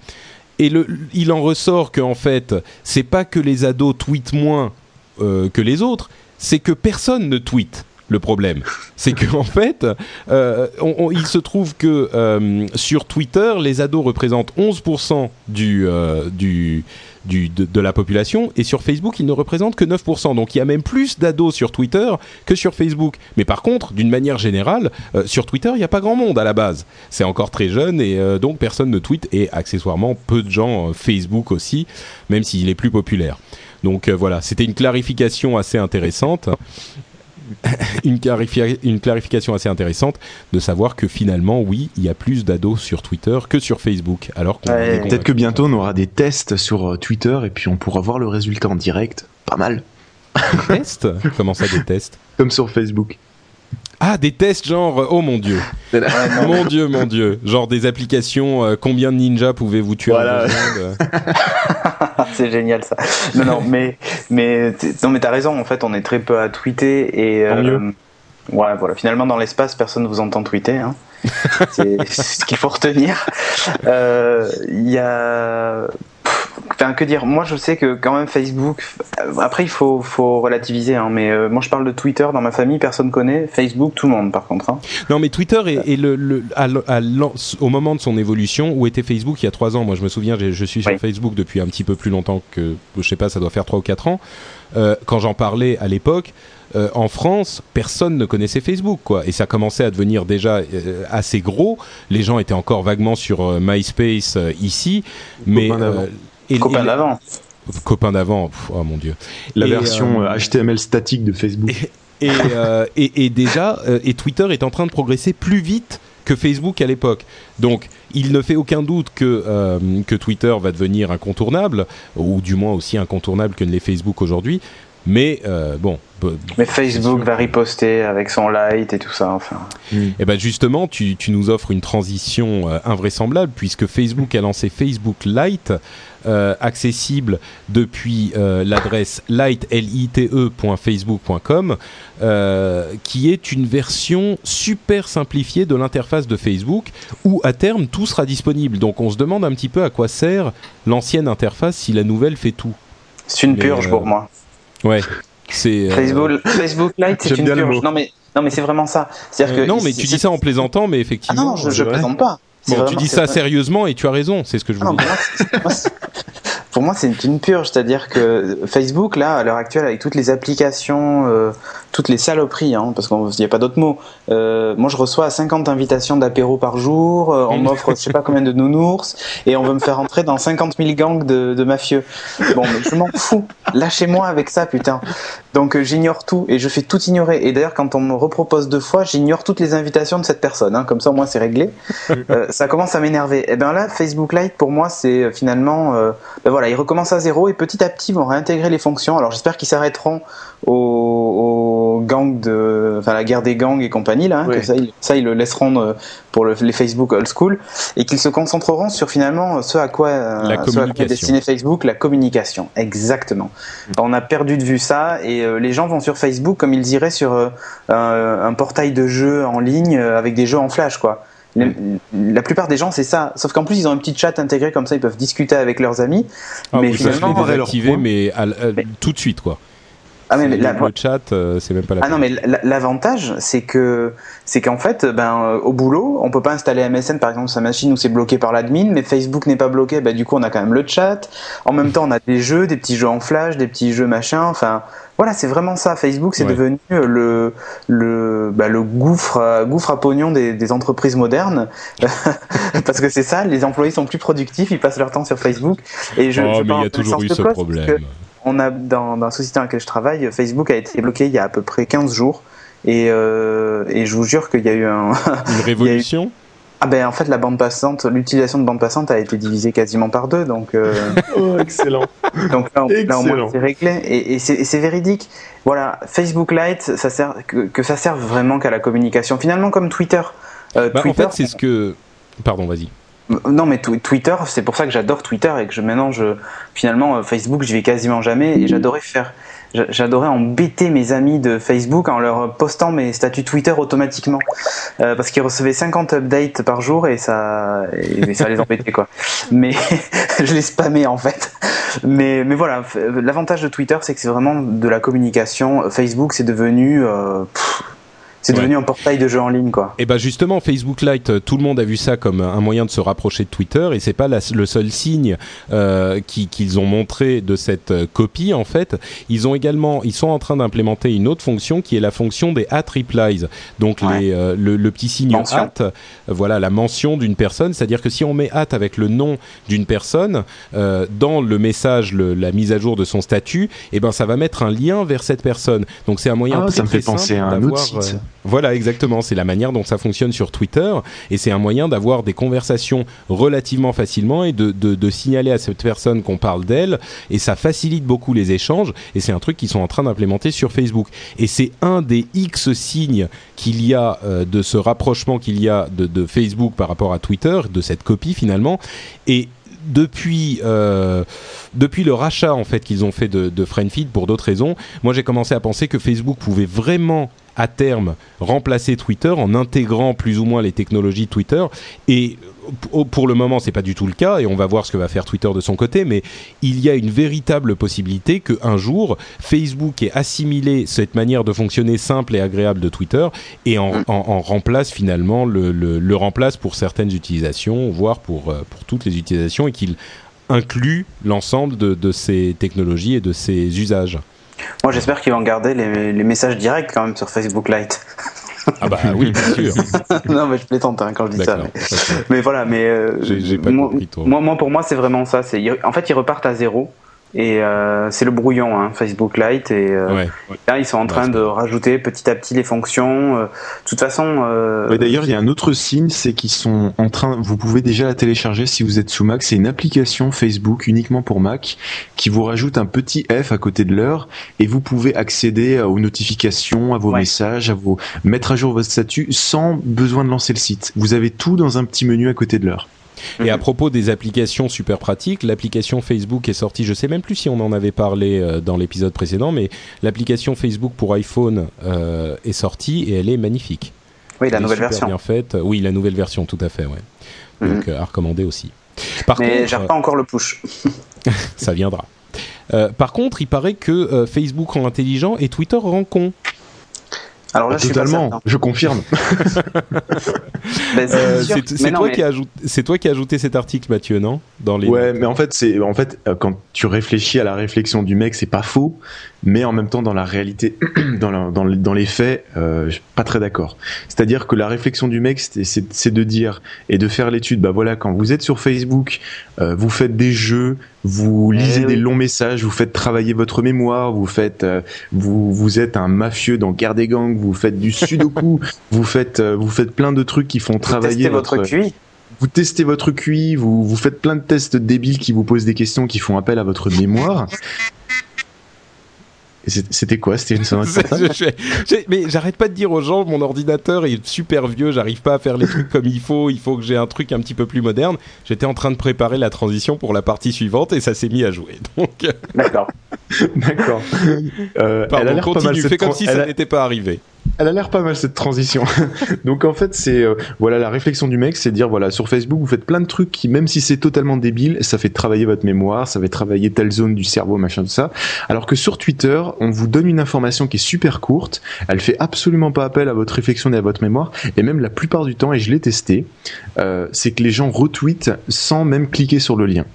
Et il en ressort qu'en fait, c'est pas que les ados tweetent moins que les autres, c'est que personne ne tweet. Le problème, c'est que en fait, euh, il se trouve que euh, sur Twitter, les ados représentent 11% du, euh, de, la population, et sur Facebook, ils ne représentent que 9%. Donc il y a même plus d'ados sur Twitter que sur Facebook. Mais par contre, d'une manière générale, sur Twitter, il n'y a pas grand monde à la base. C'est encore très jeune, et donc personne ne tweet, et accessoirement, peu de gens Facebook aussi, même s'il est plus populaire. Donc voilà, c'était une clarification assez intéressante. <laughs> une, clarifi- une clarification assez intéressante de savoir que finalement, oui, il y a plus d'ados sur Twitter que sur Facebook. Alors Ouais. Peut-être que bientôt on aura des tests sur euh, Twitter et puis on pourra voir le résultat en direct. Pas mal. Des tests? Comment ça, des tests? Comme sur Facebook. Ah, des tests genre, oh mon dieu, <laughs> mon dieu, mon dieu, genre des applications, euh, combien de ninjas pouvez-vous tuer Voilà. en <laughs> <laughs> c'est génial ça. Non non mais mais non mais t'as raison en fait on est très peu à tweeter et Tant euh, ouais voilà finalement dans l'espace personne ne vous entend tweeter hein. <laughs> c'est ce qu'il faut retenir. Euh, Il y a Enfin, que dire Moi, je sais que quand même Facebook. euh, Après, il faut, faut relativiser, hein, mais euh, moi, je parle de Twitter dans ma famille, personne connaît. Facebook, tout le monde, par contre. hein. Non, mais Twitter est, est le, le- à l- à l'an- au moment de son évolution où était Facebook il y a trois ans. Moi, je me souviens, je suis sur Oui. Facebook depuis un petit peu plus longtemps que, je sais pas, ça doit faire trois ou quatre ans. Euh, quand j'en parlais à l'époque, euh, en France, personne ne connaissait Facebook, quoi. Et ça commençait à devenir déjà euh, assez gros. Les gens étaient encore vaguement sur euh, MySpace euh, ici, mais euh, et- Copain et- d'avant. copains d'avant. pff, Oh mon dieu. La Et, version euh, euh, HTML statique de Facebook. et, euh, et, et déjà, euh, et Twitter est en train de progresser plus vite que Facebook à l'époque. Donc, il ne fait aucun doute que, euh, que Twitter va devenir incontournable, ou du moins aussi incontournable que ne l'est Facebook aujourd'hui. Mais euh, bon. Mais Facebook va riposter avec son light et tout ça, enfin. Et ben justement, tu, tu nous offres une transition euh, invraisemblable puisque Facebook a lancé Facebook Lite, euh, accessible depuis l'adresse lite, lite.facebook.com, euh, qui est une version super simplifiée de l'interface de Facebook, où à terme tout sera disponible. Donc on se demande un petit peu à quoi sert l'ancienne interface si la nouvelle fait tout. C'est une Mais, purge pour moi. Ouais. C'est. euh, Facebook, Facebook Lite, c'est une purge. Non mais, non mais c'est vraiment ça. C'est-à-dire euh, que non, mais tu dis ça en plaisantant, mais Ah effectivement. non, je, je plaisante pas. Bon, tu dis ça vrai- sérieusement et tu as raison, c'est ce que je Ah non, voulais dire. moi, c'est- moi, c'est- pour moi, c'est une purge, c'est-à-dire que Facebook, là, à l'heure actuelle, avec toutes les applications, euh, toutes les saloperies, hein, parce qu'il n'y a pas d'autre mot, euh, moi je reçois 50 invitations d'apéro par jour, euh, on m'offre je sais pas combien de nounours, et on veut me faire entrer dans 50 000 gangs de, de mafieux. Bon, mais je m'en fous, lâchez-moi avec ça, putain. Donc euh, j'ignore tout, et je fais tout ignorer. Et d'ailleurs, quand on me repropose deux fois, j'ignore toutes les invitations de cette personne, hein, comme ça au moins c'est réglé. <laughs> Euh, ça commence à m'énerver. Et bien là, Facebook Lite, pour moi, c'est euh, finalement, euh, ben voilà, ils recommencent à zéro et petit à petit ils vont réintégrer les fonctions. Alors j'espère qu'ils s'arrêteront au, au gang de, enfin la guerre des gangs et compagnie là, hein, Ouais. que ça, ils, ça ils le laisseront euh, pour le- les Facebook old school et qu'ils se concentreront sur finalement ce à quoi, euh, La ce à quoi est destiné Facebook, la communication. Exactement. On a perdu de vue ça et euh, les gens vont sur Facebook comme ils iraient sur euh, un, un portail de jeux en ligne avec des jeux en flash quoi. Les- La plupart des gens, c'est ça. Sauf qu'en plus, ils ont un petit chat intégré comme ça, ils peuvent discuter avec leurs amis. Ah, mais finalement, les désactiver, leur point. mais à euh, Mais- tout de suite, quoi. Ah, mais, C'est- mais la- le chat, euh, c'est même pas la Ah non, mais l'avantage, c'est que c'est qu'en fait, ben euh, au boulot, on peut pas installer MSN par exemple sur sa machine où c'est bloqué par l'admin, mais Facebook n'est pas bloqué. Ben du coup, on a quand même le chat. En même temps, on a des jeux, des petits jeux en flash, des petits jeux machin. Enfin, voilà, c'est vraiment ça. Facebook, c'est Ouais. devenu euh, le le bah, le gouffre à, gouffre à pognon des, des entreprises modernes, <laughs> parce que c'est ça. Les employés sont plus productifs, ils passent leur temps sur Facebook. Et je, oh, je mais il y a toujours eu de ce problème. On a dans, dans la société dans laquelle je travaille, Facebook a été bloqué il y a à peu près 15 jours. Et, euh, et je vous jure qu'il y a eu un. <laughs> Une révolution? Ah ben en fait la bande passante, l'utilisation de bande passante a été divisée quasiment par deux, donc euh, <laughs> Oh, excellent. donc là, on- là, au moins Excellent. c'est réglé et, et c'est véridique. Voilà, Facebook Lite, ça sert que, que ça serve vraiment qu'à la communication. Finalement comme Twitter. Euh, Bah, En Twitter, fait, c'est ce que. Pardon, vas-y. Non mais tw- Twitter, c'est pour ça que j'adore Twitter et que je maintenant je finalement euh, Facebook j'y vais quasiment jamais et j'adorais faire j'a- j'adorais embêter mes amis de Facebook en leur postant mes statuts Twitter automatiquement Euh, parce qu'ils recevaient 50 updates par jour et ça ça les embêtait quoi. Mais <laughs> je les spammais en fait. Mais voilà, l'avantage de Twitter c'est que c'est vraiment de la communication. Facebook c'est devenu euh, c'est Ouais. devenu un portail de jeux en ligne quoi. Et ben justement, Facebook Lite, euh, tout le monde a vu ça comme un moyen de se rapprocher de Twitter, et c'est pas la- le seul signe euh, qui- qu'ils ont montré de cette euh, copie. En fait, ils ont également, ils sont en train d'implémenter une autre fonction qui est la fonction des at replies. Donc Ouais. les, euh, le, le petit signe Mention. at, euh, voilà la mention d'une personne, c'est-à-dire que si on met at avec le nom d'une personne euh, dans le message, le- la mise à jour de son statut, et ben ça va mettre un lien vers cette personne. Donc c'est un moyen Ah, très, ça me fait très penser à un autre site, euh. Voilà, exactement. C'est la manière dont ça fonctionne sur Twitter. Et c'est un moyen d'avoir des conversations relativement facilement et de, de, de signaler à cette personne qu'on parle d'elle. Et ça facilite beaucoup les échanges. Et c'est un truc qu'ils sont en train d'implémenter sur Facebook. Et c'est un des X signes qu'il y a euh, de ce rapprochement qu'il y a de, de Facebook par rapport à Twitter, de cette copie finalement. Et depuis euh, depuis le rachat en fait qu'ils ont fait de, de Friendfeed pour d'autres raisons, moi j'ai commencé à penser que Facebook pouvait vraiment à terme remplacer Twitter en intégrant plus ou moins les technologies de Twitter et pour le moment c'est pas du tout le cas et on va voir ce que va faire Twitter de son côté mais il y a une véritable possibilité que un jour Facebook ait assimilé cette manière de fonctionner simple et agréable de Twitter et en, remplace finalement le, le- le remplace pour certaines utilisations voire pour, euh, pour toutes les utilisations et qu'il inclut l'ensemble de, de ces technologies et de ces usages. Moi, j'espère qu'ils vont garder les, les messages directs quand même sur Facebook Lite. Ah bah oui, bien sûr. <laughs> non, mais je plaisante hein, quand je dis ça. Mais, mais voilà, mais euh, pas moi, compris, moi, moi, pour moi, c'est vraiment ça. En fait, ils repartent à zéro. Et euh, c'est le brouillon, hein, Facebook Lite. Et euh, Ouais. là, ils sont en train de rajouter petit à petit les fonctions. Euh, De toute façon, euh, Ouais, D'ailleurs, il y a un autre signe, c'est qu'ils sont en train. Vous pouvez déjà la télécharger si vous êtes sous Mac. C'est une application Facebook uniquement pour Mac qui vous rajoute un petit F à côté de l'heure et vous pouvez accéder aux notifications, à vos Ouais. messages, à vos mettre à jour votre statut sans besoin de lancer le site. Vous avez tout dans un petit menu à côté de l'heure. Et à propos des applications super pratiques, l'application Facebook est sortie, je sais même plus si on en avait parlé euh, dans l'épisode précédent, mais l'application Facebook pour iPhone euh, est sortie et elle est magnifique. oui, la Elle est nouvelle super version. bien faite. Oui, la nouvelle version, tout à fait, ouais. Mhm. Donc euh, à recommander aussi. Par Mais j'ai pas encore le push. <laughs> <laughs> ça viendra. Euh, par contre, il paraît que euh, Facebook rend intelligent et Twitter rend con. Alors là, je suis pas Totalement, je confirme. <laughs> Ben, Euh, toi, mais- c'est toi qui as ajouté cet article, Mathieu, non? Dans les Ouais, mais en fait, c'est en fait euh, quand tu réfléchis à la réflexion du mec, c'est pas faux, mais en même temps dans la réalité, <clears throat> dans, la- dans, les- dans les faits, euh, je suis pas très d'accord. C'est-à-dire que la réflexion du mec, c'est- de dire et de faire l'étude. Bah voilà, quand vous êtes sur Facebook, euh, vous faites des jeux, vous Eh lisez oui. des longs messages, vous faites travailler votre mémoire, vous faites, euh, vous vous êtes un mafieux dans Guerre des gangs, vous faites du sudoku, <laughs> vous faites, euh, vous faites plein de trucs qui font Vous travailler testez votre QI. vous testez votre QI, vous, vous faites plein de tests débiles qui vous posent des questions qui font appel à votre mémoire. C'était quoi C'était une sonnerie de C'est- portable je- je- je- mais j'arrête pas de dire aux gens, mon ordinateur est super vieux, j'arrive pas à faire les trucs comme il faut, il faut que j'ai un truc un petit peu plus moderne. J'étais en train de préparer la transition pour la partie suivante et ça s'est mis à jouer. Donc, D'accord. <laughs> D'accord. Euh, elle a pardon, l'air pas mal continue, fais comme si elle ça a- n'était pas arrivé. Elle a l'air pas mal cette transition. <laughs> Donc en fait, c'est euh, voilà la réflexion du mec, c'est dire voilà sur Facebook vous faites plein de trucs qui même si c'est totalement débile, ça fait travailler votre mémoire, ça fait travailler telle zone du cerveau, machin tout ça. Alors que sur Twitter, on vous donne une information qui est super courte, elle fait absolument pas appel à votre réflexion et à votre mémoire, et même la plupart du temps, et je l'ai testé, euh, c'est que les gens retweetent sans même cliquer sur le lien.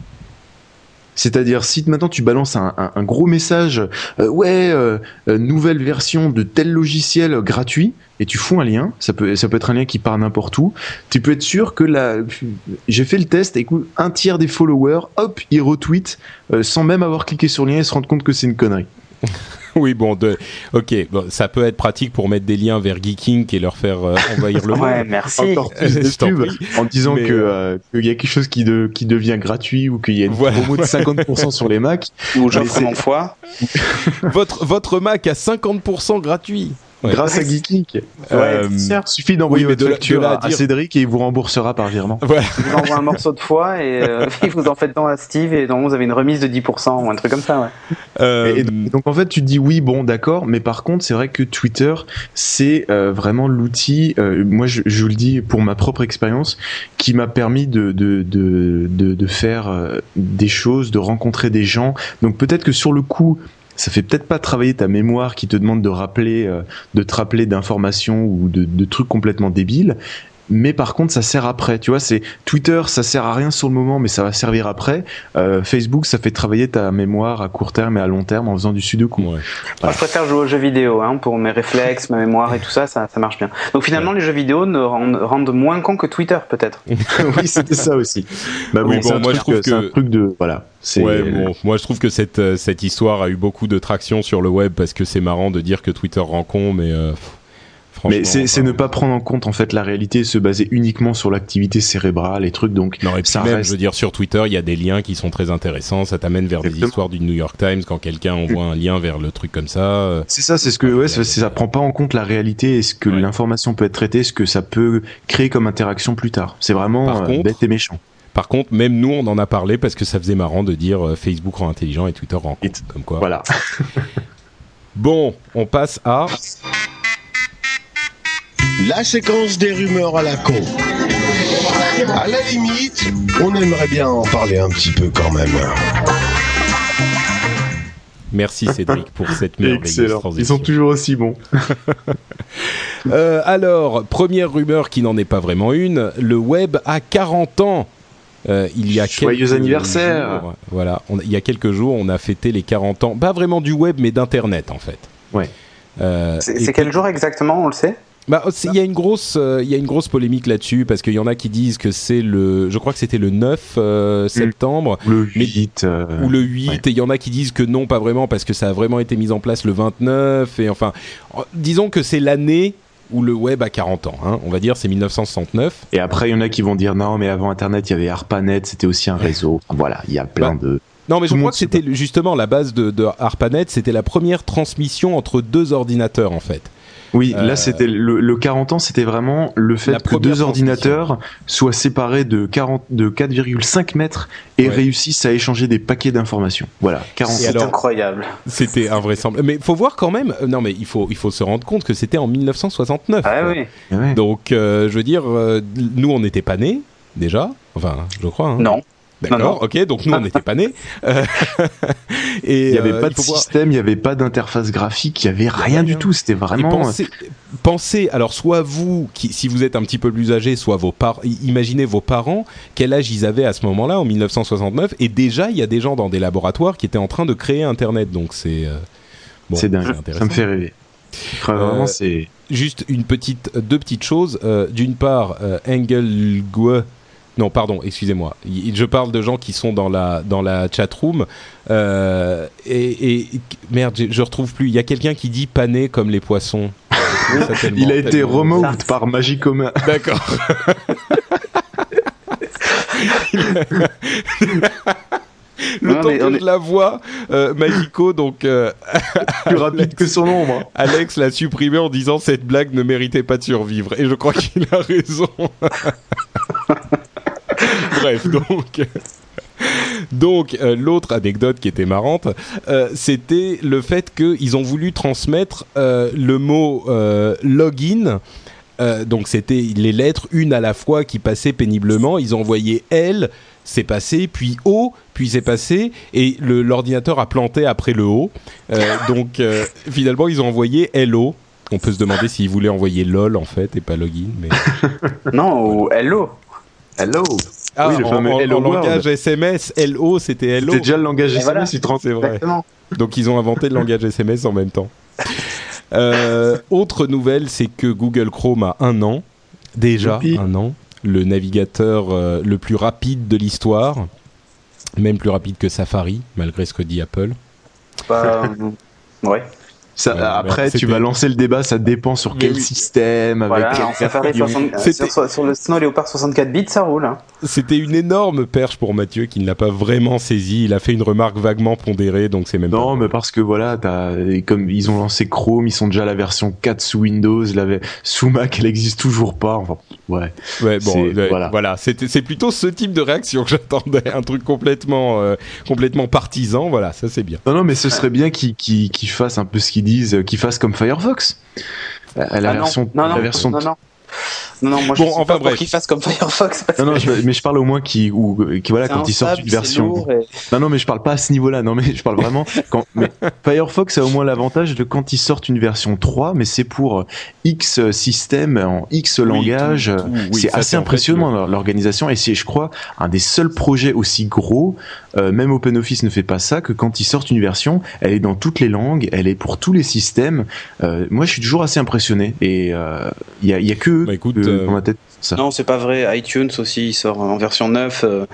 C'est-à-dire, si maintenant tu balances un, gros message, euh, ouais, euh, euh, nouvelle version de tel logiciel gratuit, et tu fous un lien, ça peut, être un lien qui part n'importe où, tu peux être sûr que la, j'ai fait le test, écoute, un tiers des followers, hop, ils retweetent, sans même avoir cliqué sur le lien et se rendre compte que c'est une connerie. <laughs> Oui, bon, de... ok, bon, ça peut être pratique pour mettre des liens vers Geeking et leur faire euh, envahir le <laughs> Ouais, monde. merci. Encore <laughs> plus de en disant que euh, qu'il y a quelque chose qui, de, qui devient gratuit ou qu'il y a une Voilà. promo de 50% sur les Macs. Ou j'offre mon foie. votre, votre Mac à 50% gratuit. Ouais. Grâce à Geekink. Euh, Il suffit d'envoyer oui, votre de la- facture à Cédric et il vous remboursera <laughs> par virement. Voilà. <laughs> Je vous envoie un morceau de foie et euh, <laughs> vous en faites don à Steve et donc vous avez une remise de 10% ou un truc comme ça, ouais. Euh, Et donc, donc, en fait tu te dis oui bon d'accord mais par contre c'est vrai que Twitter c'est euh, vraiment l'outil euh, moi je, je vous le dis pour ma propre expérience qui m'a permis de de, de, de, de faire euh, des choses de rencontrer des gens donc peut-être que sur le coup ça fait peut-être pas travailler ta mémoire qui te demande de rappeler euh, de te rappeler d'informations ou de, de trucs complètement débiles mais par contre ça sert après tu vois c'est Twitter ça sert à rien sur le moment mais ça va servir après Euh, Facebook ça fait travailler ta mémoire à court terme et à long terme en faisant du sudoku ouais. Moi, je préfère jouer aux jeux vidéo hein, pour mes réflexes, ma mémoire et tout ça, ça, ça marche bien. Donc finalement, les jeux vidéo ne rendent, rendent moins con que Twitter, peut-être. <laughs> oui c'était ça aussi bah Oui, bon, bon, moi, je trouve c'est un que- truc de voilà Ouais, bon, moi je trouve que cette, euh, cette histoire a eu beaucoup de traction sur le web parce que c'est marrant de dire que Twitter rend con, mais euh. Mais c'est ne pas prendre en compte en fait la réalité se baser uniquement sur l'activité cérébrale et trucs donc Non, et puis ça même, reste- je veux dire, sur Twitter, il y a des liens qui sont très intéressants. Ça t'amène vers des Exactement. histoires du New York Times quand quelqu'un envoie un lien vers le truc comme ça. euh, C'est ça, c'est ce que ouais, c'est- ça prend pas en compte la réalité et ce que Ouais. l'information peut être traitée, ce que ça peut créer comme interaction plus tard. C'est vraiment Par euh, contre- bête et méchant. Par contre, même nous, on en a parlé parce que ça faisait marrant de dire euh, Facebook rend intelligent et Twitter rend t- Comme quoi. Voilà. <laughs> <laughs> Bon, on passe à. La séquence des rumeurs à la con. À la limite, on aimerait bien en parler un petit peu quand même. Merci Cédric pour cette merveilleuse Excellent. Ils transition. sont toujours aussi bons. <laughs> Euh, alors, première rumeur qui n'en est pas vraiment une, le web a 40 ans. Euh, il y a Joyeux quelques anniversaire. jours, Voilà, on- il y a quelques jours, on a fêté les 40 ans, pas vraiment du web, mais d'internet en fait. Ouais. Euh, c'est quel jour exactement, on le sait? Bah, c'est- il y a une grosse, euh, il y a une grosse polémique là-dessus parce qu'il y en a qui disent que c'est le, je crois que c'était le 9 euh, septembre Ou le Mais- 8. euh, ou le 8 et il y en a qui disent que non, pas vraiment parce que ça a vraiment été mis en place le 29 et enfin, en- disons que c'est l'année où le web a 40 ans. hein. on va dire c'est 1969. Et après, il y en a qui vont dire non, mais avant Internet, il y avait ARPANET, c'était aussi un réseau. Voilà, il y a plein Bah, de. Non, mais Tout je crois que c'était justement la base de, de ARPANET, c'était la première transmission entre deux ordinateurs en fait. Oui, Euh, là, c'était le, le 40 ans, c'était vraiment le fait que deux ordinateurs soient séparés de 40, de 4,5 mètres et Ouais. réussissent à échanger des paquets d'informations. Voilà, 40 Et C'est incroyable. C'était invraisemblable. Mais faut voir quand même. euh, Non, mais il faut il faut se rendre compte que c'était en 1969. Ah oui. Ouais. Donc, euh, je veux dire, euh, nous, on n'était pas nés, déjà. Enfin, je crois. hein. Non. D'accord, ok, donc nous, on n'était pas nés. Euh, <laughs> et Il n'y avait euh, pas de système, il n'y avait pas d'interface graphique, il n'y avait rien du tout. C'était vraiment. pensez, pensez, alors soit vous, qui, si vous êtes un petit peu plus âgé, soit vos parents, imaginez vos parents, quel âge ils avaient à ce moment-là, en 1969, et déjà, il y a des gens dans des laboratoires qui étaient en train de créer Internet, donc c'est... euh, bon, c'est dingue. Ça me fait rêver. Euh, Vraiment, c'est. Juste une petite, deux petites choses. Euh, D'une part, euh, Engelgue. Non, pardon, excusez-moi. Je parle de gens qui sont dans la dans la chat room. Euh, et, et- merde, je, je retrouve plus. Il y a quelqu'un qui dit pané comme les poissons. <laughs> Il a été removed par Magicoma. D'accord. <laughs> Le Non, temps que je la vois, euh, Magico, donc euh, <laughs> Plus rapide que son ombre. Alex l'a supprimé en disant cette blague ne méritait pas de survivre. Et je crois qu'il a raison. Bref, <laughs> donc. Donc, euh, l'autre anecdote qui était marrante, euh, c'était le fait qu'ils ont voulu transmettre euh, le mot login. Donc, c'était les lettres, une à la fois, qui passaient péniblement. Ils ont envoyé L, c'est passé, puis O, puis c'est passé, et l'ordinateur a planté après le O. Donc, finalement, ils ont envoyé LO. On peut se demander s'ils voulaient envoyer LOL, en fait, et pas login. Mais... <laughs> Non, ou Hello. Hello. Ah, Oui, le en, fameux en- Hello en World. langage SMS, LO, c'était LO. C'était déjà le langage SMS, voilà. tu te rends C'est vrai. Exactement. Donc ils ont inventé le langage SMS en même temps. <laughs> Euh, autre nouvelle, c'est que Google Chrome a un an, déjà Youpi. un an, le navigateur euh, le plus rapide de l'histoire, même plus rapide que Safari, malgré ce que dit Apple. Bah, euh, <laughs> ouais. Ça, Ouais, après, tu vas lancer le débat, ça dépend sur quel Oui. système, avec Voilà, quel Safari version. 60 C'était- sur, sur le Snow Leopard 64 bits, ça roule. hein. C'était une énorme perche pour Mathieu qui ne l'a pas vraiment saisi. Il a fait une remarque vaguement pondérée, donc c'est même Non, pas... mais parce que voilà, t'as, et comme ils ont lancé Chrome, ils sont déjà à la version 4 sous Windows, la, sous Mac, elle existe toujours pas. Enfin, ouais. Ouais, bon, C'est- ouais, voilà. voilà, c'était c'est plutôt ce type de réaction que j'attendais, un truc complètement euh, complètement partisan, voilà, ça c'est bien. Non, non, mais ce serait bien qu'ils, qu'ils, qu'ils fassent un peu ce qu'ils disent, euh, qu'ils fassent comme Firefox. Euh, La Ah version, non, non, la version non, non. Non, moi Bon, je suis enfin, pas bref. pour qu'ils fassent comme Firefox. parce Non, non, que je- mais je parle au moins qui, ou, qui voilà, quand ils sortent une version. et- Non, non, mais je parle pas à ce niveau-là. Non, mais je parle vraiment. Quand, mais <laughs> Firefox a au moins l'avantage de quand ils sortent une version 3, mais c'est pour X système en X langage. oui, c'est assez c'est en fait impressionnant l'organisation et c'est, je crois, un des seuls projets aussi gros. euh, même OpenOffice ne fait pas ça que quand ils sortent une version, elle est dans toutes les langues, elle est pour tous les systèmes. Euh, moi, je suis toujours assez impressionné et il y, a, y a que Bah, écoute, euh, euh, dans ma tête. Ça. Non, c'est pas vrai. iTunes aussi, il sort en version 9 <laughs> euh,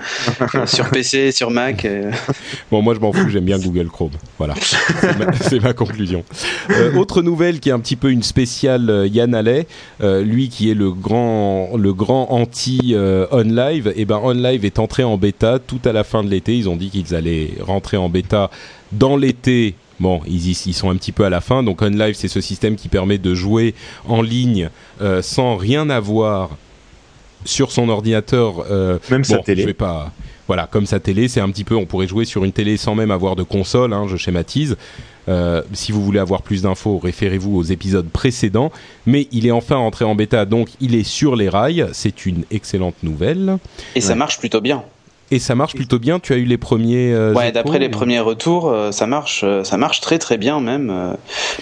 sur PC, sur Mac. euh. Bon, moi je m'en fous, j'aime bien Google Chrome. Voilà, <laughs> c'est ma, conclusion. Euh, autre nouvelle qui est un petit peu une spéciale euh, Yann Allais, euh, lui qui est le grand, le grand anti euh, OnLive, et ben OnLive est entré en bêta tout à la fin de l'été. Ils ont dit qu'ils allaient rentrer en bêta dans l'été. Bon, ils, y- ils sont un petit peu à la fin. Donc OnLive, c'est ce système qui permet de jouer en ligne euh, sans rien avoir sur son ordinateur. euh, Même sa bon, télé. Je vais pas. Voilà, comme sa télé, c'est un petit peu. On pourrait jouer sur une télé sans même avoir de console. hein, je schématise. Euh, si vous voulez avoir plus d'infos, référez-vous aux épisodes précédents. Mais il est enfin entré en bêta, donc il est sur les rails. C'est une excellente nouvelle. Et ça marche plutôt bien. Et ça marche plutôt bien. Tu as eu les premiers. euh, Ouais, d'après les ou- premiers retours, euh, ça marche, euh, ça marche très très bien même. euh.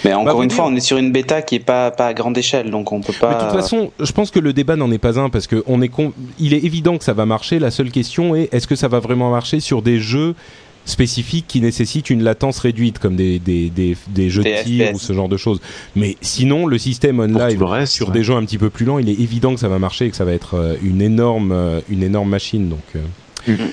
Mais encore vous une dire- fois, on est sur une bêta qui est pas pas à grande échelle, donc on peut pas. Mais de toute façon, je pense que le débat n'en est pas un parce que on est con- il est évident que ça va marcher. La seule question est est-ce que ça va vraiment marcher sur des jeux spécifiques qui nécessitent une latence réduite, comme des, des, des, des jeux Des de tir ou ce genre de choses. Mais sinon, le système on Pour live tout le reste, sur ouais. des jeux un petit peu plus lents, il est évident que ça va marcher et que ça va être une énorme, une énorme machine. Donc, euh,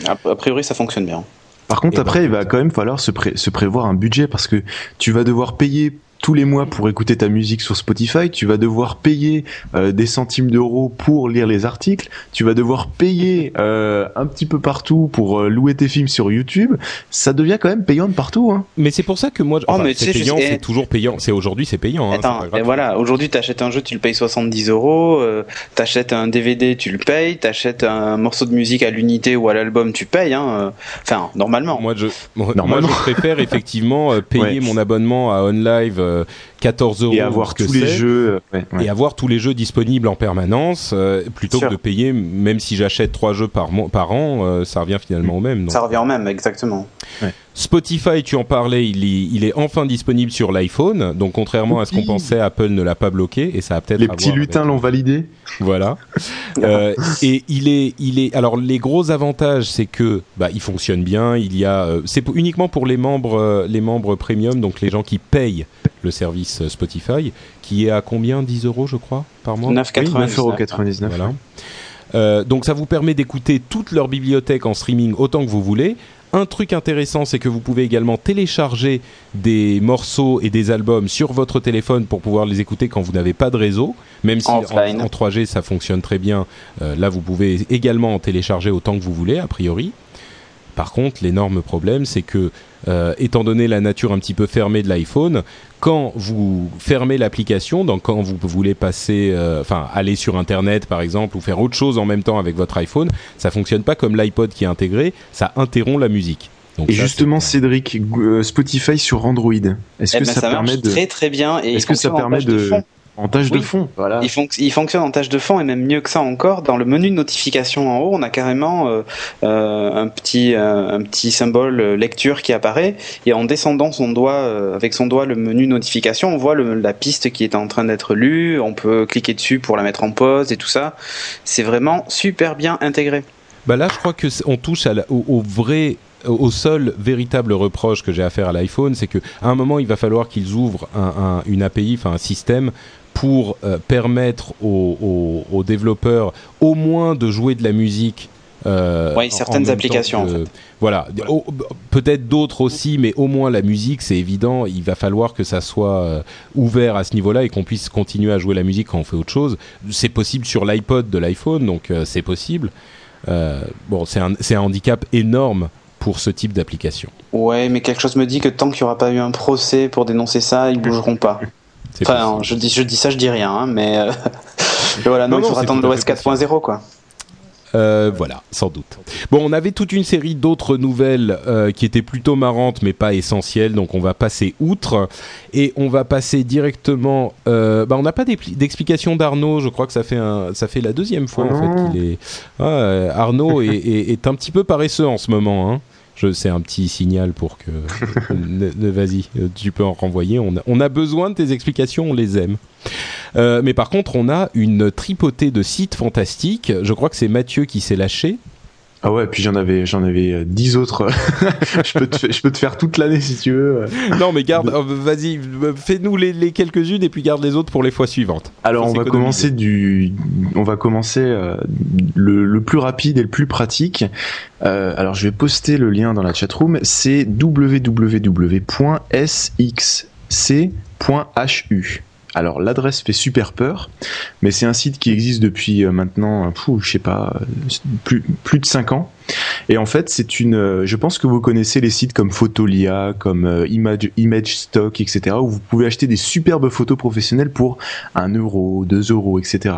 A, a priori, ça fonctionne bien. Par contre, Et après, ben, il va quand même falloir se, pré- se prévoir un budget parce que tu vas devoir payer tous les mois pour écouter ta musique sur Spotify, tu vas devoir payer euh, des centimes d'euros pour lire les articles, tu vas devoir payer euh, un petit peu partout pour euh, louer tes films sur YouTube. Ça devient quand même payant de partout. Hein. Mais c'est pour ça que moi, je- Oh, enfin, c'est payant, c'est toujours payant. C'est aujourd'hui, c'est payant. hein, Attends, gratuit. voilà, aujourd'hui t'achètes un jeu, tu le payes 70 euros, euh, t'achètes un DVD, tu le payes, t'achètes un morceau de musique à l'unité ou à l'album, tu payes, hein. euh, Enfin, normalement. Moi, je, moi, Normalement. moi, je préfère <laughs> effectivement euh, payer Ouais. mon abonnement à OnLive euh, 14 euros Et avoir tous les jeux. euh, ouais, ouais. et avoir tous les jeux disponibles en permanence euh, plutôt que de payer même si j'achète trois jeux par par an euh, ça revient finalement au même donc. Ça revient au même, exactement. Spotify tu en parlais il est, il est enfin disponible sur l'iPhone donc contrairement à ce qu'on pensait Apple ne l'a pas bloqué et ça a peut-être Les à petits voir lutins avec- l'ont validé. voilà. <laughs> Euh, et il est, il est. Alors les gros avantages, c'est que bah, il fonctionne bien. Il y a, euh, c'est uniquement pour les membres, euh, les membres premium, donc les gens qui payent le service Spotify, qui est à combien? 10 euros, je crois, par mois? 9,99. 9,99€. Voilà. Euh, donc ça vous permet d'écouter toute leur bibliothèque en streaming autant que vous voulez. Un truc intéressant, c'est que vous pouvez également télécharger des morceaux et des albums sur votre téléphone pour pouvoir les écouter quand vous n'avez pas de réseau. Même si en, Offline. en 3G ça fonctionne très bien, euh, là vous pouvez également en télécharger autant que vous voulez, a priori. Par contre, l'énorme problème, c'est que, euh, étant donné la nature un petit peu fermée de l'iPhone, quand vous fermez l'application, donc quand vous voulez passer, euh, enfin aller sur Internet par exemple, ou faire autre chose en même temps avec votre iPhone, ça fonctionne pas comme l'iPod qui est intégré, ça interrompt la musique. Donc Et ça, justement, Cédric, euh, Spotify sur Android. Est-ce Eh que ben, ça, ça permet marche de très très bien et Est-ce que ça permet de. En tâche de fond Voilà. Il, fonc- il fonctionne en tâche de fond et même mieux que ça encore. Dans le menu de notification en haut, on a carrément euh, euh, un petit euh, un petit symbole lecture qui apparaît et en descendant son doigt euh, avec son doigt le menu notification, on voit le- la piste qui est en train d'être lue. On peut cliquer dessus pour la mettre en pause et tout ça. C'est vraiment super bien intégré. Bah là, je crois que on touche à la- au, au vrai au seul véritable reproche que j'ai à faire à l'iPhone, c'est que à un moment il va falloir qu'ils ouvrent un- un- une API, enfin un système pour euh, permettre aux, aux- aux développeurs au moins de jouer de la musique. euh, Oui, certaines applications, que- en fait. Voilà, peut-être d'autres aussi, mais au moins la musique, c'est évident. Il va falloir que ça soit euh, ouvert à ce niveau-là et qu'on puisse continuer à jouer la musique quand on fait autre chose. C'est possible sur l'iPod de l'iPhone, donc euh, c'est possible. Euh, bon, c'est un, handicap énorme pour ce type d'application. Ouais, mais quelque chose me dit que tant qu'il n'y aura pas eu un procès pour dénoncer ça, ils bougeront pas. <laughs> Enfin, je dis, je dis ça, je dis rien, hein, mais, euh, <laughs> mais voilà, non, Non, il faudra attendre l'OS fait possible. 4.0, quoi. Euh, voilà, sans doute. Bon, on avait toute une série d'autres nouvelles euh, qui étaient plutôt marrantes, mais pas essentielles, donc on va passer outre et on va passer directement. Euh, bah, on n'a pas d'explication d'Arnaud. Je crois que ça fait un, ça fait la deuxième fois en fait qu'il est. Ah, euh, Arnaud est, est- est un petit peu paresseux en ce moment. Hein. Je, c'est un petit signal pour que. <laughs> vas-y, euh, tu peux en renvoyer. On a, on a besoin de tes explications, on les aime. Euh, mais par contre, on a une tripotée de sites fantastiques. Je crois que c'est Mathieu qui s'est lâché. Ah ouais, puis j'en avais, j'en avais euh, dix autres. <laughs> je peux te, fa- je peux te faire toute l'année si tu veux. Non, mais garde, euh, vas-y, euh, fais-nous les, les quelques-unes et puis garde les autres pour les fois suivantes. Alors on va commencer du, on va commencer euh, le, le plus rapide et le plus pratique. Euh, alors je vais poster le lien dans la chatroom. C'est www.sxc.hu. Alors l'adresse fait super peur, mais c'est un site qui existe depuis euh, maintenant, euh, je sais pas, euh, plus, plus de 5 ans. Et en fait, c'est une. Je pense que vous connaissez les sites comme Photolia, comme Image, Image Stock, etc., où vous pouvez acheter des superbes photos professionnelles pour 1 euro, 2 euros, etc.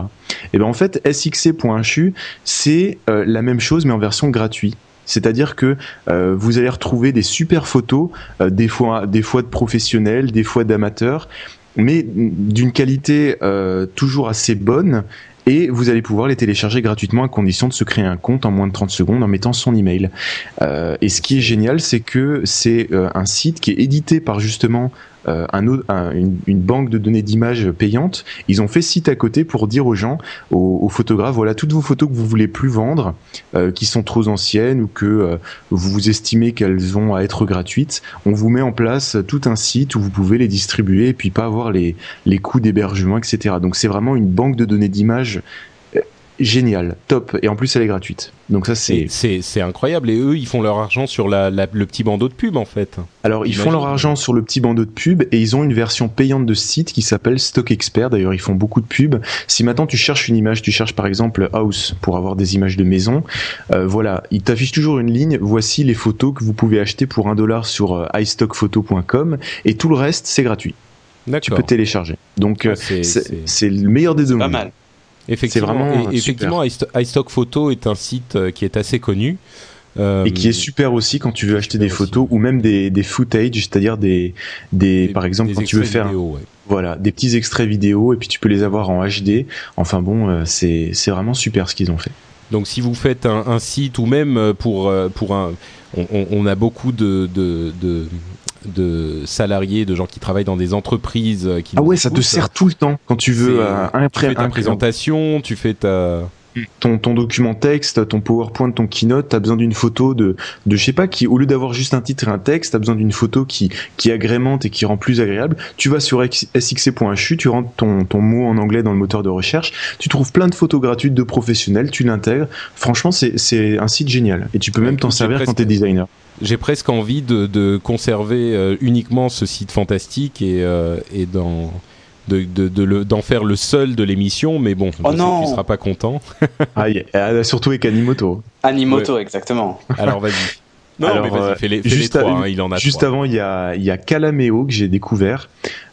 Et ben en fait, sxc.hu, c'est la même chose mais en version gratuite. C'est-à-dire que vous allez retrouver des super photos, des fois, des fois de professionnels, des fois d'amateurs, mais d'une qualité euh, toujours assez bonne. Et vous allez pouvoir les télécharger gratuitement à condition de se créer un compte en moins de 30 secondes en mettant son email. Euh, et ce qui est génial, c'est que c'est euh, un site qui est édité par justement euh, une, banque de données d'images payantes, ils ont fait site à côté pour dire aux gens, aux, photographes, voilà toutes vos photos que vous voulez plus vendre, euh, qui sont trop anciennes ou que euh, vous estimez qu'elles vont à être gratuites, on vous met en place tout un site où vous pouvez les distribuer et puis pas avoir les, les coûts d'hébergement, etc. Donc c'est vraiment une banque de données d'images géniale, top, et en plus elle est gratuite. Donc ça c'est C'est c'est incroyable. Et eux, ils font leur argent sur la, la- le petit bandeau de pub, en fait. Alors, ils font leur argent sur le petit bandeau de pub et ils ont une version payante de ce site qui s'appelle Stock Expert. D'ailleurs, ils font beaucoup de pubs. Si maintenant tu cherches une image, tu cherches par exemple House pour avoir des images de maison, euh, voilà, ils t'affichent toujours une ligne. Voici les photos que vous pouvez acheter pour un dollar sur euh, iStockphoto.com et tout le reste, c'est gratuit. Tu peux télécharger. Donc, Ah, euh, c'est- c'est c'est- c'est le meilleur des deux Pas mondes. mal. Effectivement, C'est vraiment et- effectivement, iSto- iStock Photo est un site euh, qui est assez connu. Euh, Et qui est super aussi quand tu veux acheter des aussi. photos ou même des, des footage, c'est-à-dire des, des, par exemple, des quand tu veux faire vidéo, ouais. Voilà, des petits extraits vidéo et puis tu peux les avoir en HD. Enfin bon, euh, c'est c'est vraiment super ce qu'ils ont fait. Donc si vous faites un, un site ou même euh, pour euh, pour un, on, on- on a beaucoup de, de, de de salariés, de gens qui travaillent dans des entreprises euh, qui Ah ouais, ça te sert tout le temps quand tu veux euh, tu impré- fais ta présentation, tu fais ta ton, ton document texte, ton PowerPoint, ton keynote, t'as besoin d'une photo de, de je sais pas qui, au lieu d'avoir juste un titre et un texte, t'as besoin d'une photo qui, qui agrémente et qui rend plus agréable. Tu vas sur sxc.hu, tu rentres ton, ton mot en anglais dans le moteur de recherche, tu trouves plein de photos gratuites de professionnels, tu l'intègres. Franchement, c'est, c'est un site génial et tu peux Ouais, même t'en servir quand t'es designer. J'ai presque envie de, de conserver euh, uniquement ce site fantastique et, euh, et d'en de, de, de le- d'en faire le seul de l'émission, mais bon, je Oh sais non. que tu seras pas content. <laughs> Ah, y a- surtout avec Animoto. Animoto, exactement. Alors vas-y. <laughs> Non, Alors, mais vas-y, euh, fais-les fais juste les trois, à- hein, il en a Juste trois. avant, il y a, il y a Calameo que j'ai découvert.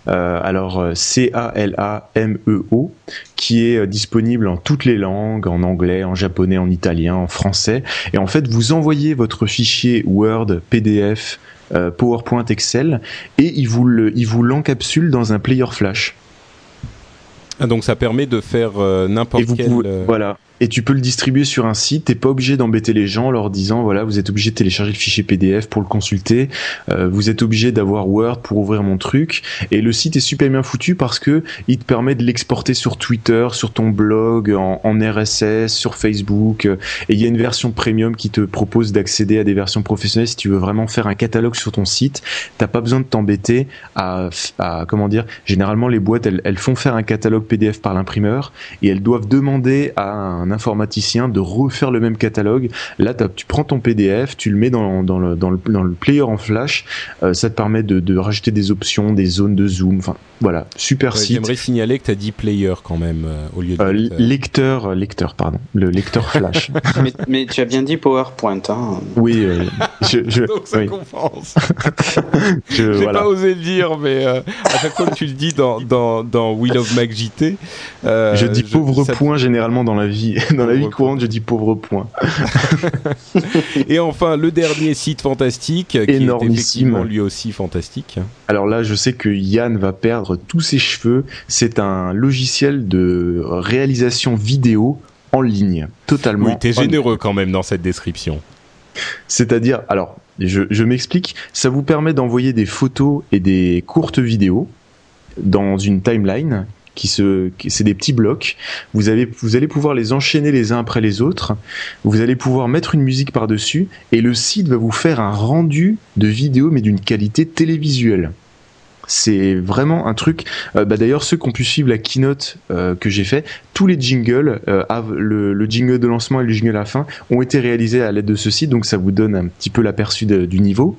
Euh, alors euh, C-A-L-A-M-E-O, E qui est euh, disponible en toutes les langues, en anglais, en japonais, en italien, en français. Et en fait, vous envoyez votre fichier Word, PDF, euh, PowerPoint, Excel, et il vous le- il vous l'encapsule dans un player flash. Ah, donc ça permet de faire euh, n'importe quel. pouvez- euh, voilà. Et tu peux le distribuer sur un site. T'es pas obligé d'embêter les gens en leur disant voilà, vous êtes obligé de télécharger le fichier PDF pour le consulter. Euh, vous êtes obligé d'avoir Word pour ouvrir mon truc. Et le site est super bien foutu parce que il te permet de l'exporter sur Twitter, sur ton blog, en, RSS, sur Facebook. Et il y a une version premium qui te propose d'accéder à des versions professionnelles si tu veux vraiment faire un catalogue sur ton site. T'as pas besoin de t'embêter à, à comment dire. Généralement, les boîtes elles, elles font faire un catalogue PDF par l'imprimeur et elles doivent demander à un informaticien de refaire le même catalogue. Là, tu prends ton PDF, tu le mets dans, dans, le, dans, le, dans le player en flash, euh, ça te permet de, de rajouter des options, des zones de zoom, enfin voilà, super ouais, site. J'aimerais signaler que tu as dit player quand même euh, au lieu de. Euh, lecteur. lecteur, lecteur, pardon, le lecteur <laughs> flash. mais, mais tu as bien dit PowerPoint. Hein. oui, euh, je, je, <laughs> Donc ça oui, compense. <laughs> je- voilà. pas osé le dire, mais euh, à chaque fois que tu le dis dans, dans, dans Wheel of Mac JT. euh, je dis pauvre point généralement dans la vie, <laughs> dans la vie courante, je dis pauvre point. <laughs> Et enfin, le dernier site fantastique, qui est effectivement lui aussi fantastique. Alors là, je sais que Yann va perdre tous ses cheveux. C'est un logiciel de réalisation vidéo en ligne, totalement. Oui, t'es en- généreux quand même dans cette description. C'est-à-dire, alors, je, je m'explique, ça vous permet d'envoyer des photos et des courtes vidéos dans une timeline qui se, c'est des petits blocs. Vous avez, vous allez pouvoir les enchaîner les uns après les autres. Vous allez pouvoir mettre une musique par-dessus et le site va vous faire un rendu de vidéo mais d'une qualité télévisuelle. C'est vraiment un truc. euh, bah D'ailleurs, ceux qui ont pu suivre la keynote euh, que j'ai fait, tous les jingles, euh, le, le jingle de lancement et le jingle à la fin, ont été réalisés à l'aide de ce site, donc ça vous donne un petit peu l'aperçu du niveau.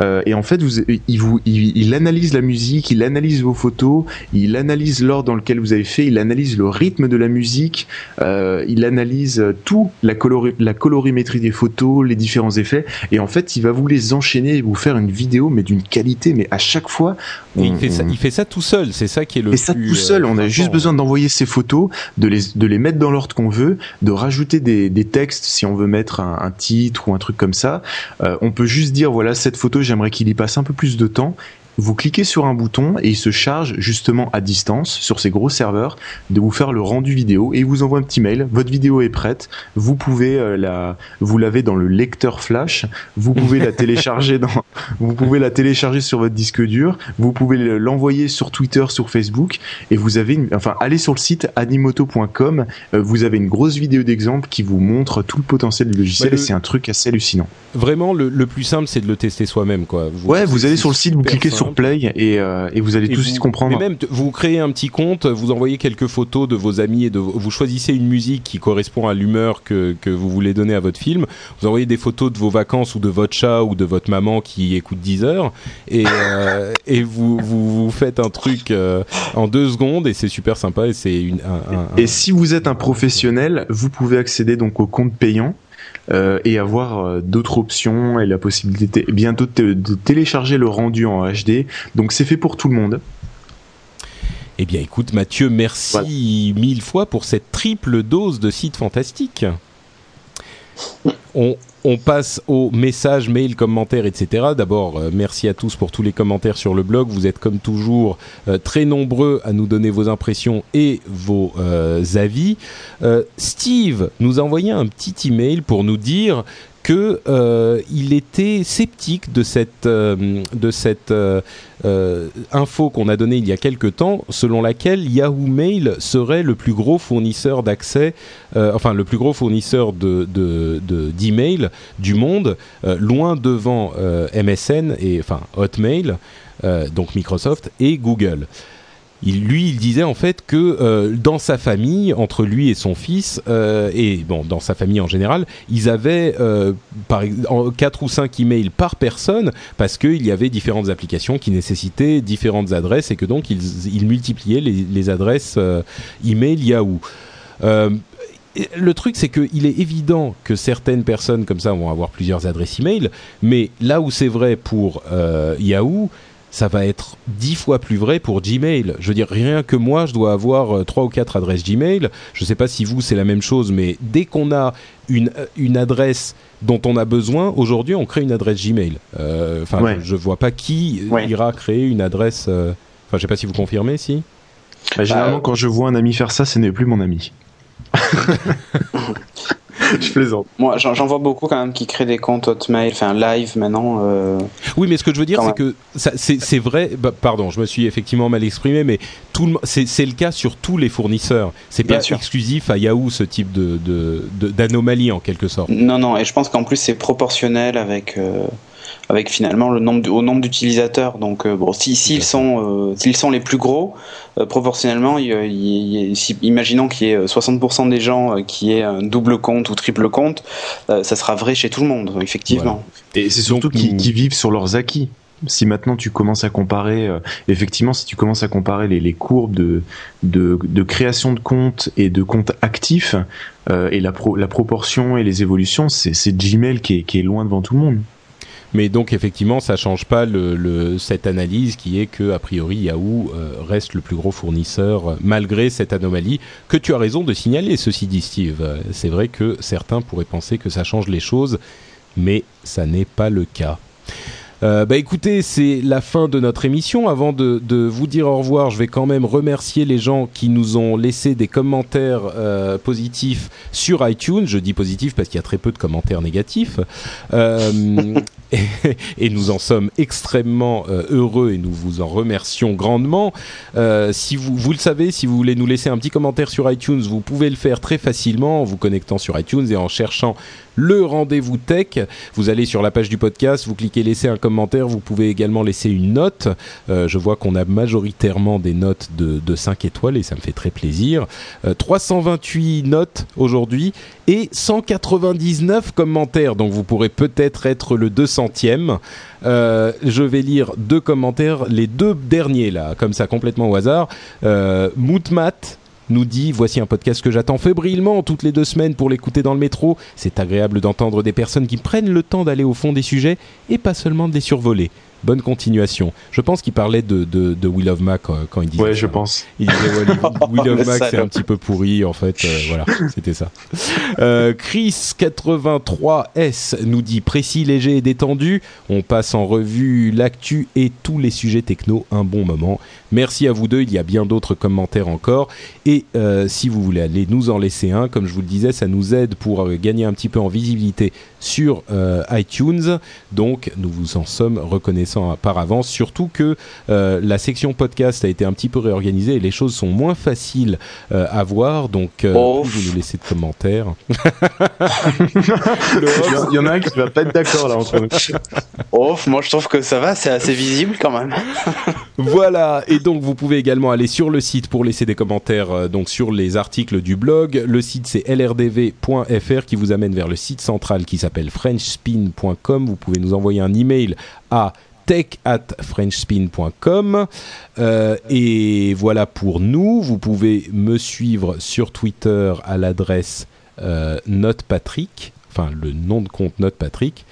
Euh, et en fait, vous, il, vous, il, il analyse la musique, il analyse vos photos, il analyse l'ordre dans lequel vous avez fait, il analyse le rythme de la musique, euh, il analyse tout, la, colori- la colorimétrie des photos, les différents effets, et en fait, il va vous les enchaîner et vous faire une vidéo, mais d'une qualité, mais à chaque fois, il, on- fait ça, on- il fait ça tout seul, c'est ça qui est le et ça tout seul, euh, on a juste besoin d'envoyer ces photos, de les, de les mettre dans l'ordre qu'on veut, de rajouter des, des textes si on veut mettre un, un titre ou un truc comme ça. Euh, on peut juste dire voilà cette photo, j'aimerais qu'il y passe un peu plus de temps. Vous cliquez sur un bouton et il se charge justement à distance sur ces gros serveurs de vous faire le rendu vidéo et il vous envoie un petit mail. Votre vidéo est prête. Vous pouvez euh, la, vous l'avez dans le lecteur flash. Vous pouvez la <laughs> télécharger dans, vous pouvez la télécharger sur votre disque dur. Vous pouvez l'envoyer sur Twitter, sur Facebook et vous avez, une, enfin, allez sur le site animoto.com. euh, vous avez une grosse vidéo d'exemple qui vous montre tout le potentiel du logiciel le- et c'est un truc assez hallucinant. Vraiment, le, le plus simple, c'est de le tester soi-même, quoi. Vous- Ouais, vous allez sur le site, vous cliquez sur Play et, euh, et vous allez Et tout de suite comprendre. Mais même, vous créez un petit compte, vous envoyez quelques photos de vos amis et de, vous choisissez une musique qui correspond à l'humeur que, que vous voulez donner à votre film. Vous envoyez des photos de vos vacances ou de votre chat ou de votre maman qui écoute 10 heures et, euh, et vous, vous, vous faites un truc euh, en deux secondes et c'est super sympa et c'est une, un, un- un- Et si vous êtes un professionnel, vous pouvez accéder donc au compte payant euh, et avoir euh, d'autres options et la possibilité bientôt de, té- de télécharger le rendu en HD. Donc c'est fait pour tout le monde. Eh bien, écoute, Mathieu, merci mille fois pour cette triple dose de site fantastique. On, on passe aux messages, mails, commentaires, etc. D'abord, euh, merci à tous pour tous les commentaires sur le blog. Vous êtes comme toujours euh, très nombreux à nous donner vos impressions et vos euh, avis. Steve nous a envoyé un petit email pour nous dire que euh, il était sceptique de cette euh, euh, euh, info qu'on a donnée il y a quelque temps, selon laquelle Yahoo Mail serait le plus gros fournisseur d'accès, enfin le plus gros fournisseur de de- de- d'email du monde, loin devant MSN et enfin Hotmail, donc Microsoft et Google. Il, lui, il disait en fait que euh, dans sa famille, entre lui et son fils, euh, et bon, dans sa famille en général, ils avaient euh, par ex- en- quatre ou cinq emails par personne parce qu'il y avait différentes applications qui nécessitaient différentes adresses et que donc ils, multipliaient les, les adresses email Yahoo. Le truc, c'est qu'il est évident que certaines personnes comme ça vont avoir plusieurs adresses email, mais là où c'est vrai pour Yahoo, ça va être dix fois plus vrai pour Gmail. Je veux dire, rien que moi, je dois avoir euh, trois ou quatre adresses Gmail. Je ne sais pas si vous, c'est la même chose, mais dès qu'on a une, euh, une adresse dont on a besoin, aujourd'hui, on crée une adresse Gmail. Euh, Enfin, Ouais. je ne vois pas qui Ouais. ira créer une adresse... euh, Enfin, je ne sais pas si vous confirmez, si Bah, généralement, euh, quand je vois un ami faire ça, ce n'est plus mon ami. <laughs> <laughs> je plaisante. Moi, j'en vois beaucoup quand même qui créent des comptes Hotmail, enfin live maintenant. euh, Oui, mais ce que je veux dire, c'est que c'est vrai. bah, pardon, je me suis effectivement mal exprimé, mais tout c'est le cas sur tous les fournisseurs. C'est pas sûr. exclusif à Yahoo ce type de- d'anomalie en quelque sorte. Non, non, et je pense qu'en plus c'est proportionnel avec, euh, avec finalement le nombre, au nombre d'utilisateurs. Donc, euh, bon, si- s'ils sont, euh, s'ils sont les plus gros, euh, proportionnellement, il il si- imaginons qu'il y ait euh, 60% des gens euh, qui aient un double compte ou triple compte, euh, ça sera vrai chez tout le monde, effectivement. Et c'est surtout qu'ils qu'ils vivent sur leurs acquis. Si maintenant tu commences à comparer, euh, effectivement, si tu commences à comparer les, les courbes de, de, de création de comptes et de comptes actifs, euh, et la, pro- la proportion et les évolutions, c'est c'est Gmail qui est, qui est loin devant tout le monde. Mais donc effectivement, ça change pas le, le- cette analyse qui est que a priori Yahoo euh, reste le plus gros fournisseur euh, malgré cette anomalie que tu as raison de signaler. Ceci dit, Steve, c'est vrai que certains pourraient penser que ça change les choses, mais ça n'est pas le cas. Euh, bah écoutez, c'est la fin de notre émission. Avant de, de vous dire au revoir, je vais quand même remercier les gens qui nous ont laissé des commentaires euh, positifs sur iTunes. Je dis positifs parce qu'il y a très peu de commentaires négatifs. Euh, <laughs> <laughs> et, nous en sommes extrêmement euh, heureux et nous vous en remercions grandement. Euh, si vous, vous le savez, si vous voulez nous laisser un petit commentaire sur iTunes, vous pouvez le faire très facilement en vous connectant sur iTunes et en cherchant le rendez-vous tech. Vous allez sur la page du podcast, vous cliquez laisser un commentaire, vous pouvez également laisser une note. Euh, je vois qu'on a majoritairement des notes de, de 5 étoiles et ça me fait très plaisir. Euh, 328 notes aujourd'hui et 199 commentaires, donc vous pourrez peut-être être le 200e. Euh, je vais lire deux commentaires, les deux derniers là, comme ça complètement au hasard. Euh, Moutmat nous dit voici un podcast que j'attends fébrilement toutes les deux semaines pour l'écouter dans le métro. C'est agréable d'entendre des personnes qui prennent le temps d'aller au fond des sujets et pas seulement de les survoler. Bonne continuation. Je pense qu'il parlait de, de, de Will of Mac euh, quand il disait. Ouais, ça. je pense. Il disait ouais, <laughs> Will of Mac c'est un petit peu pourri en fait. euh, voilà, c'était ça. Euh, Chris 83S nous dit précis, léger et détendu. On passe en revue l'actu et tous les sujets techno. Un bon moment. Merci à vous deux. Il y a bien d'autres commentaires encore. Et euh, si vous voulez aller nous en laisser un, comme je vous le disais, ça nous aide pour euh, gagner un petit peu en visibilité sur euh, iTunes. Donc nous vous en sommes reconnaissants par avance. Surtout que euh, la section podcast a été un petit peu réorganisée et les choses sont moins faciles euh, à voir. Donc euh, Oh. vous nous laissez de commentaires. <laughs> Il y en- a un qui va pas être d'accord là entre nous. Oh, moi je trouve que ça va, c'est assez visible quand même. <laughs> Voilà, et donc vous pouvez également aller sur le site pour laisser des commentaires euh, donc sur les articles du blog. Le site c'est lrdv.fr qui vous amène vers le site central qui s'appelle frenchspin.com. Vous pouvez nous envoyer un email à tech at frenchspin.com Euh, et voilà pour nous. Vous pouvez me suivre sur Twitter à l'adresse euh, notepatrick, enfin le nom de compte notepatrick.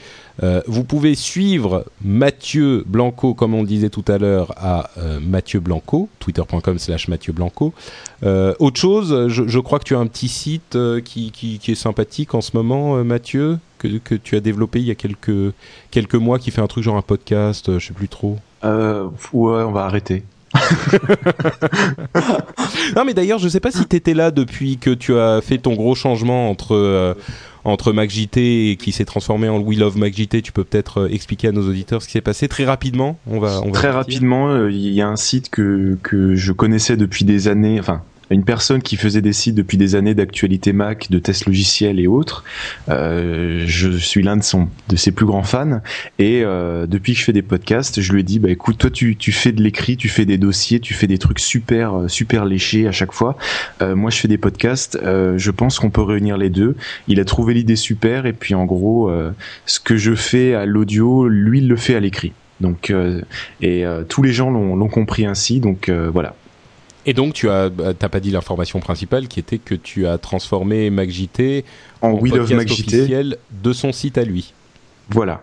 Euh, vous pouvez suivre Mathieu Blanco, comme on disait tout à l'heure, à euh, Mathieu Blanco, twitter.com slash Mathieu Blanco. Autre chose, je, crois que tu as un petit site qui, est sympathique en ce moment, Mathieu, que, que tu as développé il y a quelques, quelques mois, qui fait un truc genre un podcast, euh, je sais plus trop. Euh, ouais, on va arrêter. <laughs> Non, mais d'ailleurs, je sais pas si tu étais là depuis que tu as fait ton gros changement entre, euh, entre MacJT et qui s'est transformé en We Love MacJT. Tu peux peut-être euh, expliquer à nos auditeurs ce qui s'est passé très rapidement. On va, on va Très partir. rapidement, euh, il y a un site que, que je connaissais depuis des années, enfin une personne qui faisait des sites depuis des années d'actualité Mac, de tests logiciels et autres. Euh, je suis l'un de, son, de ses plus grands fans et euh, depuis que je fais des podcasts, je lui ai dit bah écoute toi tu, tu fais de l'écrit, tu fais des dossiers, tu fais des trucs super euh, super léchés à chaque fois. Euh, moi je fais des podcasts, euh, je pense qu'on peut réunir les deux. Il a trouvé l'idée super et puis en gros euh, ce que je fais à l'audio, lui il le fait à l'écrit. Donc et tous les gens l'ont compris ainsi. Donc voilà. Et donc, tu as, bah, t'as pas dit l'information principale qui était que tu as transformé MacJT En en We Love podcast officiel de son site à lui. Voilà.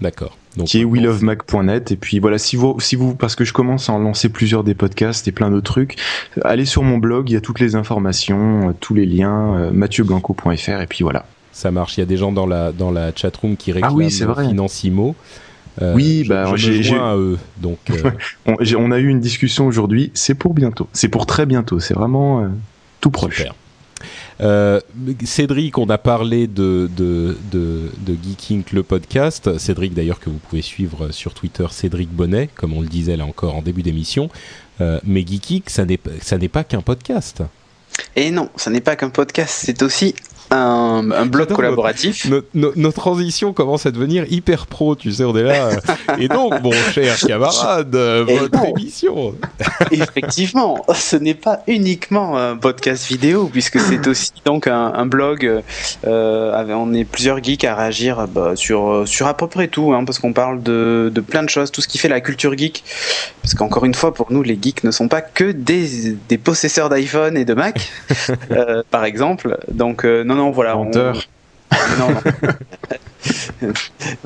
D'accord. Donc, qui est WeLoveMac.net et puis voilà si vous si vous parce que je commence à en lancer plusieurs des podcasts et plein d'autres trucs allez sur mon blog il y a toutes les informations euh, tous les liens euh, mathieuBlanco.fr et puis voilà Ça marche. Il y a des gens dans la dans la chatroom qui réclament Ah oui, c'est vrai. Financimo. Euh, Oui, je- bah, je à eux. Donc, <laughs> euh, on, a eu une discussion aujourd'hui c'est pour bientôt c'est pour très bientôt c'est vraiment euh, tout proche Super. Euh, Cédric, on a parlé de, de, de, de Geeking, le podcast. Cédric, d'ailleurs, que vous pouvez suivre sur Twitter, Cédric Bonnet, comme on le disait là encore en début d'émission. Euh, mais Geeking, ça n'est ça n'est pas qu'un podcast. Et non, ça n'est pas qu'un podcast, c'est aussi un, un blog J'adore collaboratif. Nos, nos- nos transitions commencent à devenir hyper pro, tu sais, on est là. euh, et donc, mon cher <laughs> camarade, euh, Et votre non. émission. <laughs> Effectivement, ce n'est pas uniquement un podcast vidéo, puisque c'est <laughs> aussi donc un, un blog. euh, on est plusieurs geeks à réagir bah, sur, sur à peu près tout, hein, parce qu'on parle de, de plein de choses, tout ce qui fait la culture geek. Parce qu'encore une fois, pour nous, les geeks ne sont pas que des, des possesseurs d'iPhone et de Mac, euh, par exemple. Donc, non, non, voilà. on- Menteur. non, non. <laughs>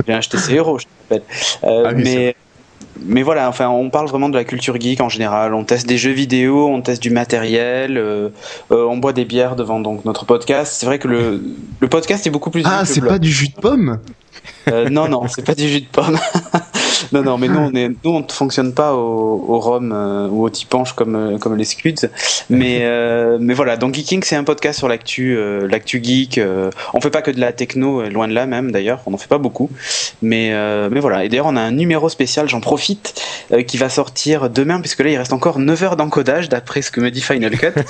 J'ai acheté ces héros, je te rappelle. Euh, Ah oui, mais, mais voilà, enfin, on parle vraiment de la culture geek en général. On teste des jeux vidéo, on teste du matériel, euh, euh, on boit des bières devant donc notre podcast. C'est vrai que le, le podcast est beaucoup plus. ah c'est pas du jus de pomme? Euh, non, non, c'est pas du jus de pomme. <laughs> non, non, mais nous, on est, nous, on ne fonctionne pas au, au rhum euh, ou au tipanche comme, euh, comme les Scuds. Mais, euh, mais voilà, donc Geeking, c'est un podcast sur l'actu, euh, l'actu geek. euh, on fait pas que de la techno, euh, loin de là même d'ailleurs, on en fait pas beaucoup. Mais, euh, mais voilà, et d'ailleurs, on a un numéro spécial, j'en profite, euh, qui va sortir demain, puisque là, il reste encore 9 heures d'encodage, d'après ce que me dit Final Cut. <laughs>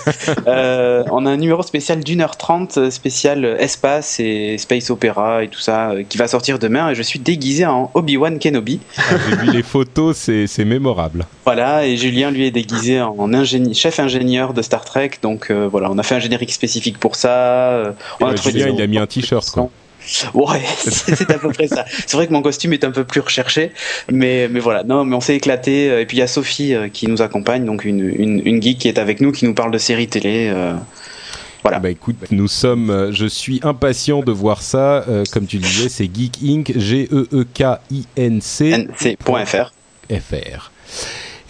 Euh, on a un numéro spécial d'une heure trente, spécial espace et space opéra et tout ça, qui va sortir demain. Et je suis déguisé en Obi-Wan Kenobi. <laughs> J'ai vu les photos, c'est mémorable. Voilà, et Julien lui est déguisé en ingénie- chef ingénieur de Star Trek. Donc euh, voilà, on a fait un générique spécifique pour ça. euh, on Euh, trouvé Julien, il a mis un t-shirt, quoi. Ouais, <laughs> c'est à peu près ça. C'est vrai que mon costume est un peu plus recherché, mais, mais voilà. Non, mais on s'est éclaté. Et puis il y a Sophie euh, qui nous accompagne, donc une, une, une geek qui est avec nous, qui nous parle de séries télé. Voilà. Bah écoute, nous sommes. euh, je suis impatient de voir ça. Euh, comme tu disais, c'est Geek Inc. G E E K I N C NC.fr. FR.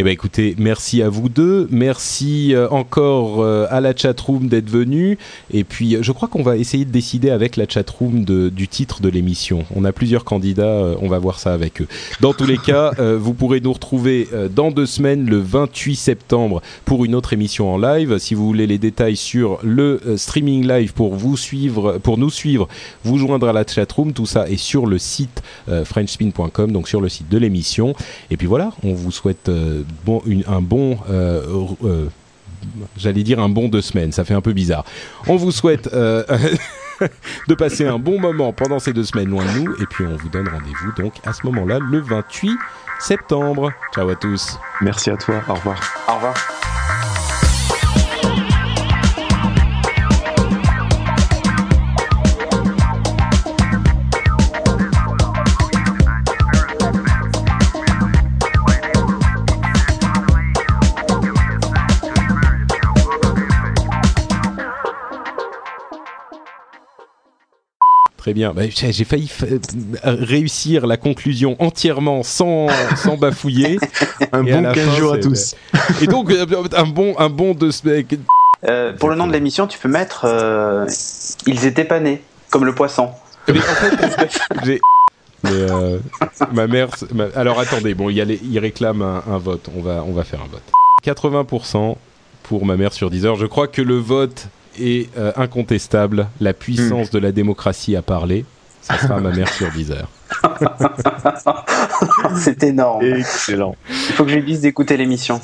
Eh ben écoutez, merci à vous deux, merci euh, encore euh, à la chatroom d'être venu, et puis euh, je crois qu'on va essayer de décider avec la chatroom de, du titre de l'émission. On a plusieurs candidats, on va voir ça avec eux. Dans tous les cas, vous pourrez nous retrouver dans deux semaines, le 28 septembre, pour une autre émission en live. Si vous voulez les détails sur le streaming live pour vous suivre, pour nous suivre, vous joindre à la chatroom. Tout ça est sur le site frenchspin.com, donc sur le site de l'émission. Et puis voilà, on vous souhaite bon, une- un bon. euh, euh, J'allais dire un bon deux semaines, ça fait un peu bizarre. On vous souhaite euh, <laughs> de passer un bon moment pendant ces deux semaines loin de nous, et puis on vous donne rendez-vous donc à ce moment-là, le 28 septembre. Ciao à tous. Merci à toi. Au revoir. Au revoir. Très bien. Bah, j'ai failli fa- réussir la conclusion entièrement sans, sans bafouiller. <laughs> Un Et bon la 15 fin, jours à tous. Et donc, euh, un bon, un bon deux semaines. Euh, pour le nom de l'émission, tu peux mettre euh, Ils étaient pas nés, comme le poisson. Mais en fait, j'ai. <laughs> Mais euh, ma mère. ma- Alors attendez, bon, il, y a les- il réclame un, un vote. On va, on va faire un vote. 80% pour ma mère sur 10 heures. Je crois que le vote est euh, incontestable. La puissance de la démocratie a parlé. Ça sera ma mère sur 10 heures. <laughs> C'est énorme. Excellent. Il faut que je lui dise d'écouter l'émission.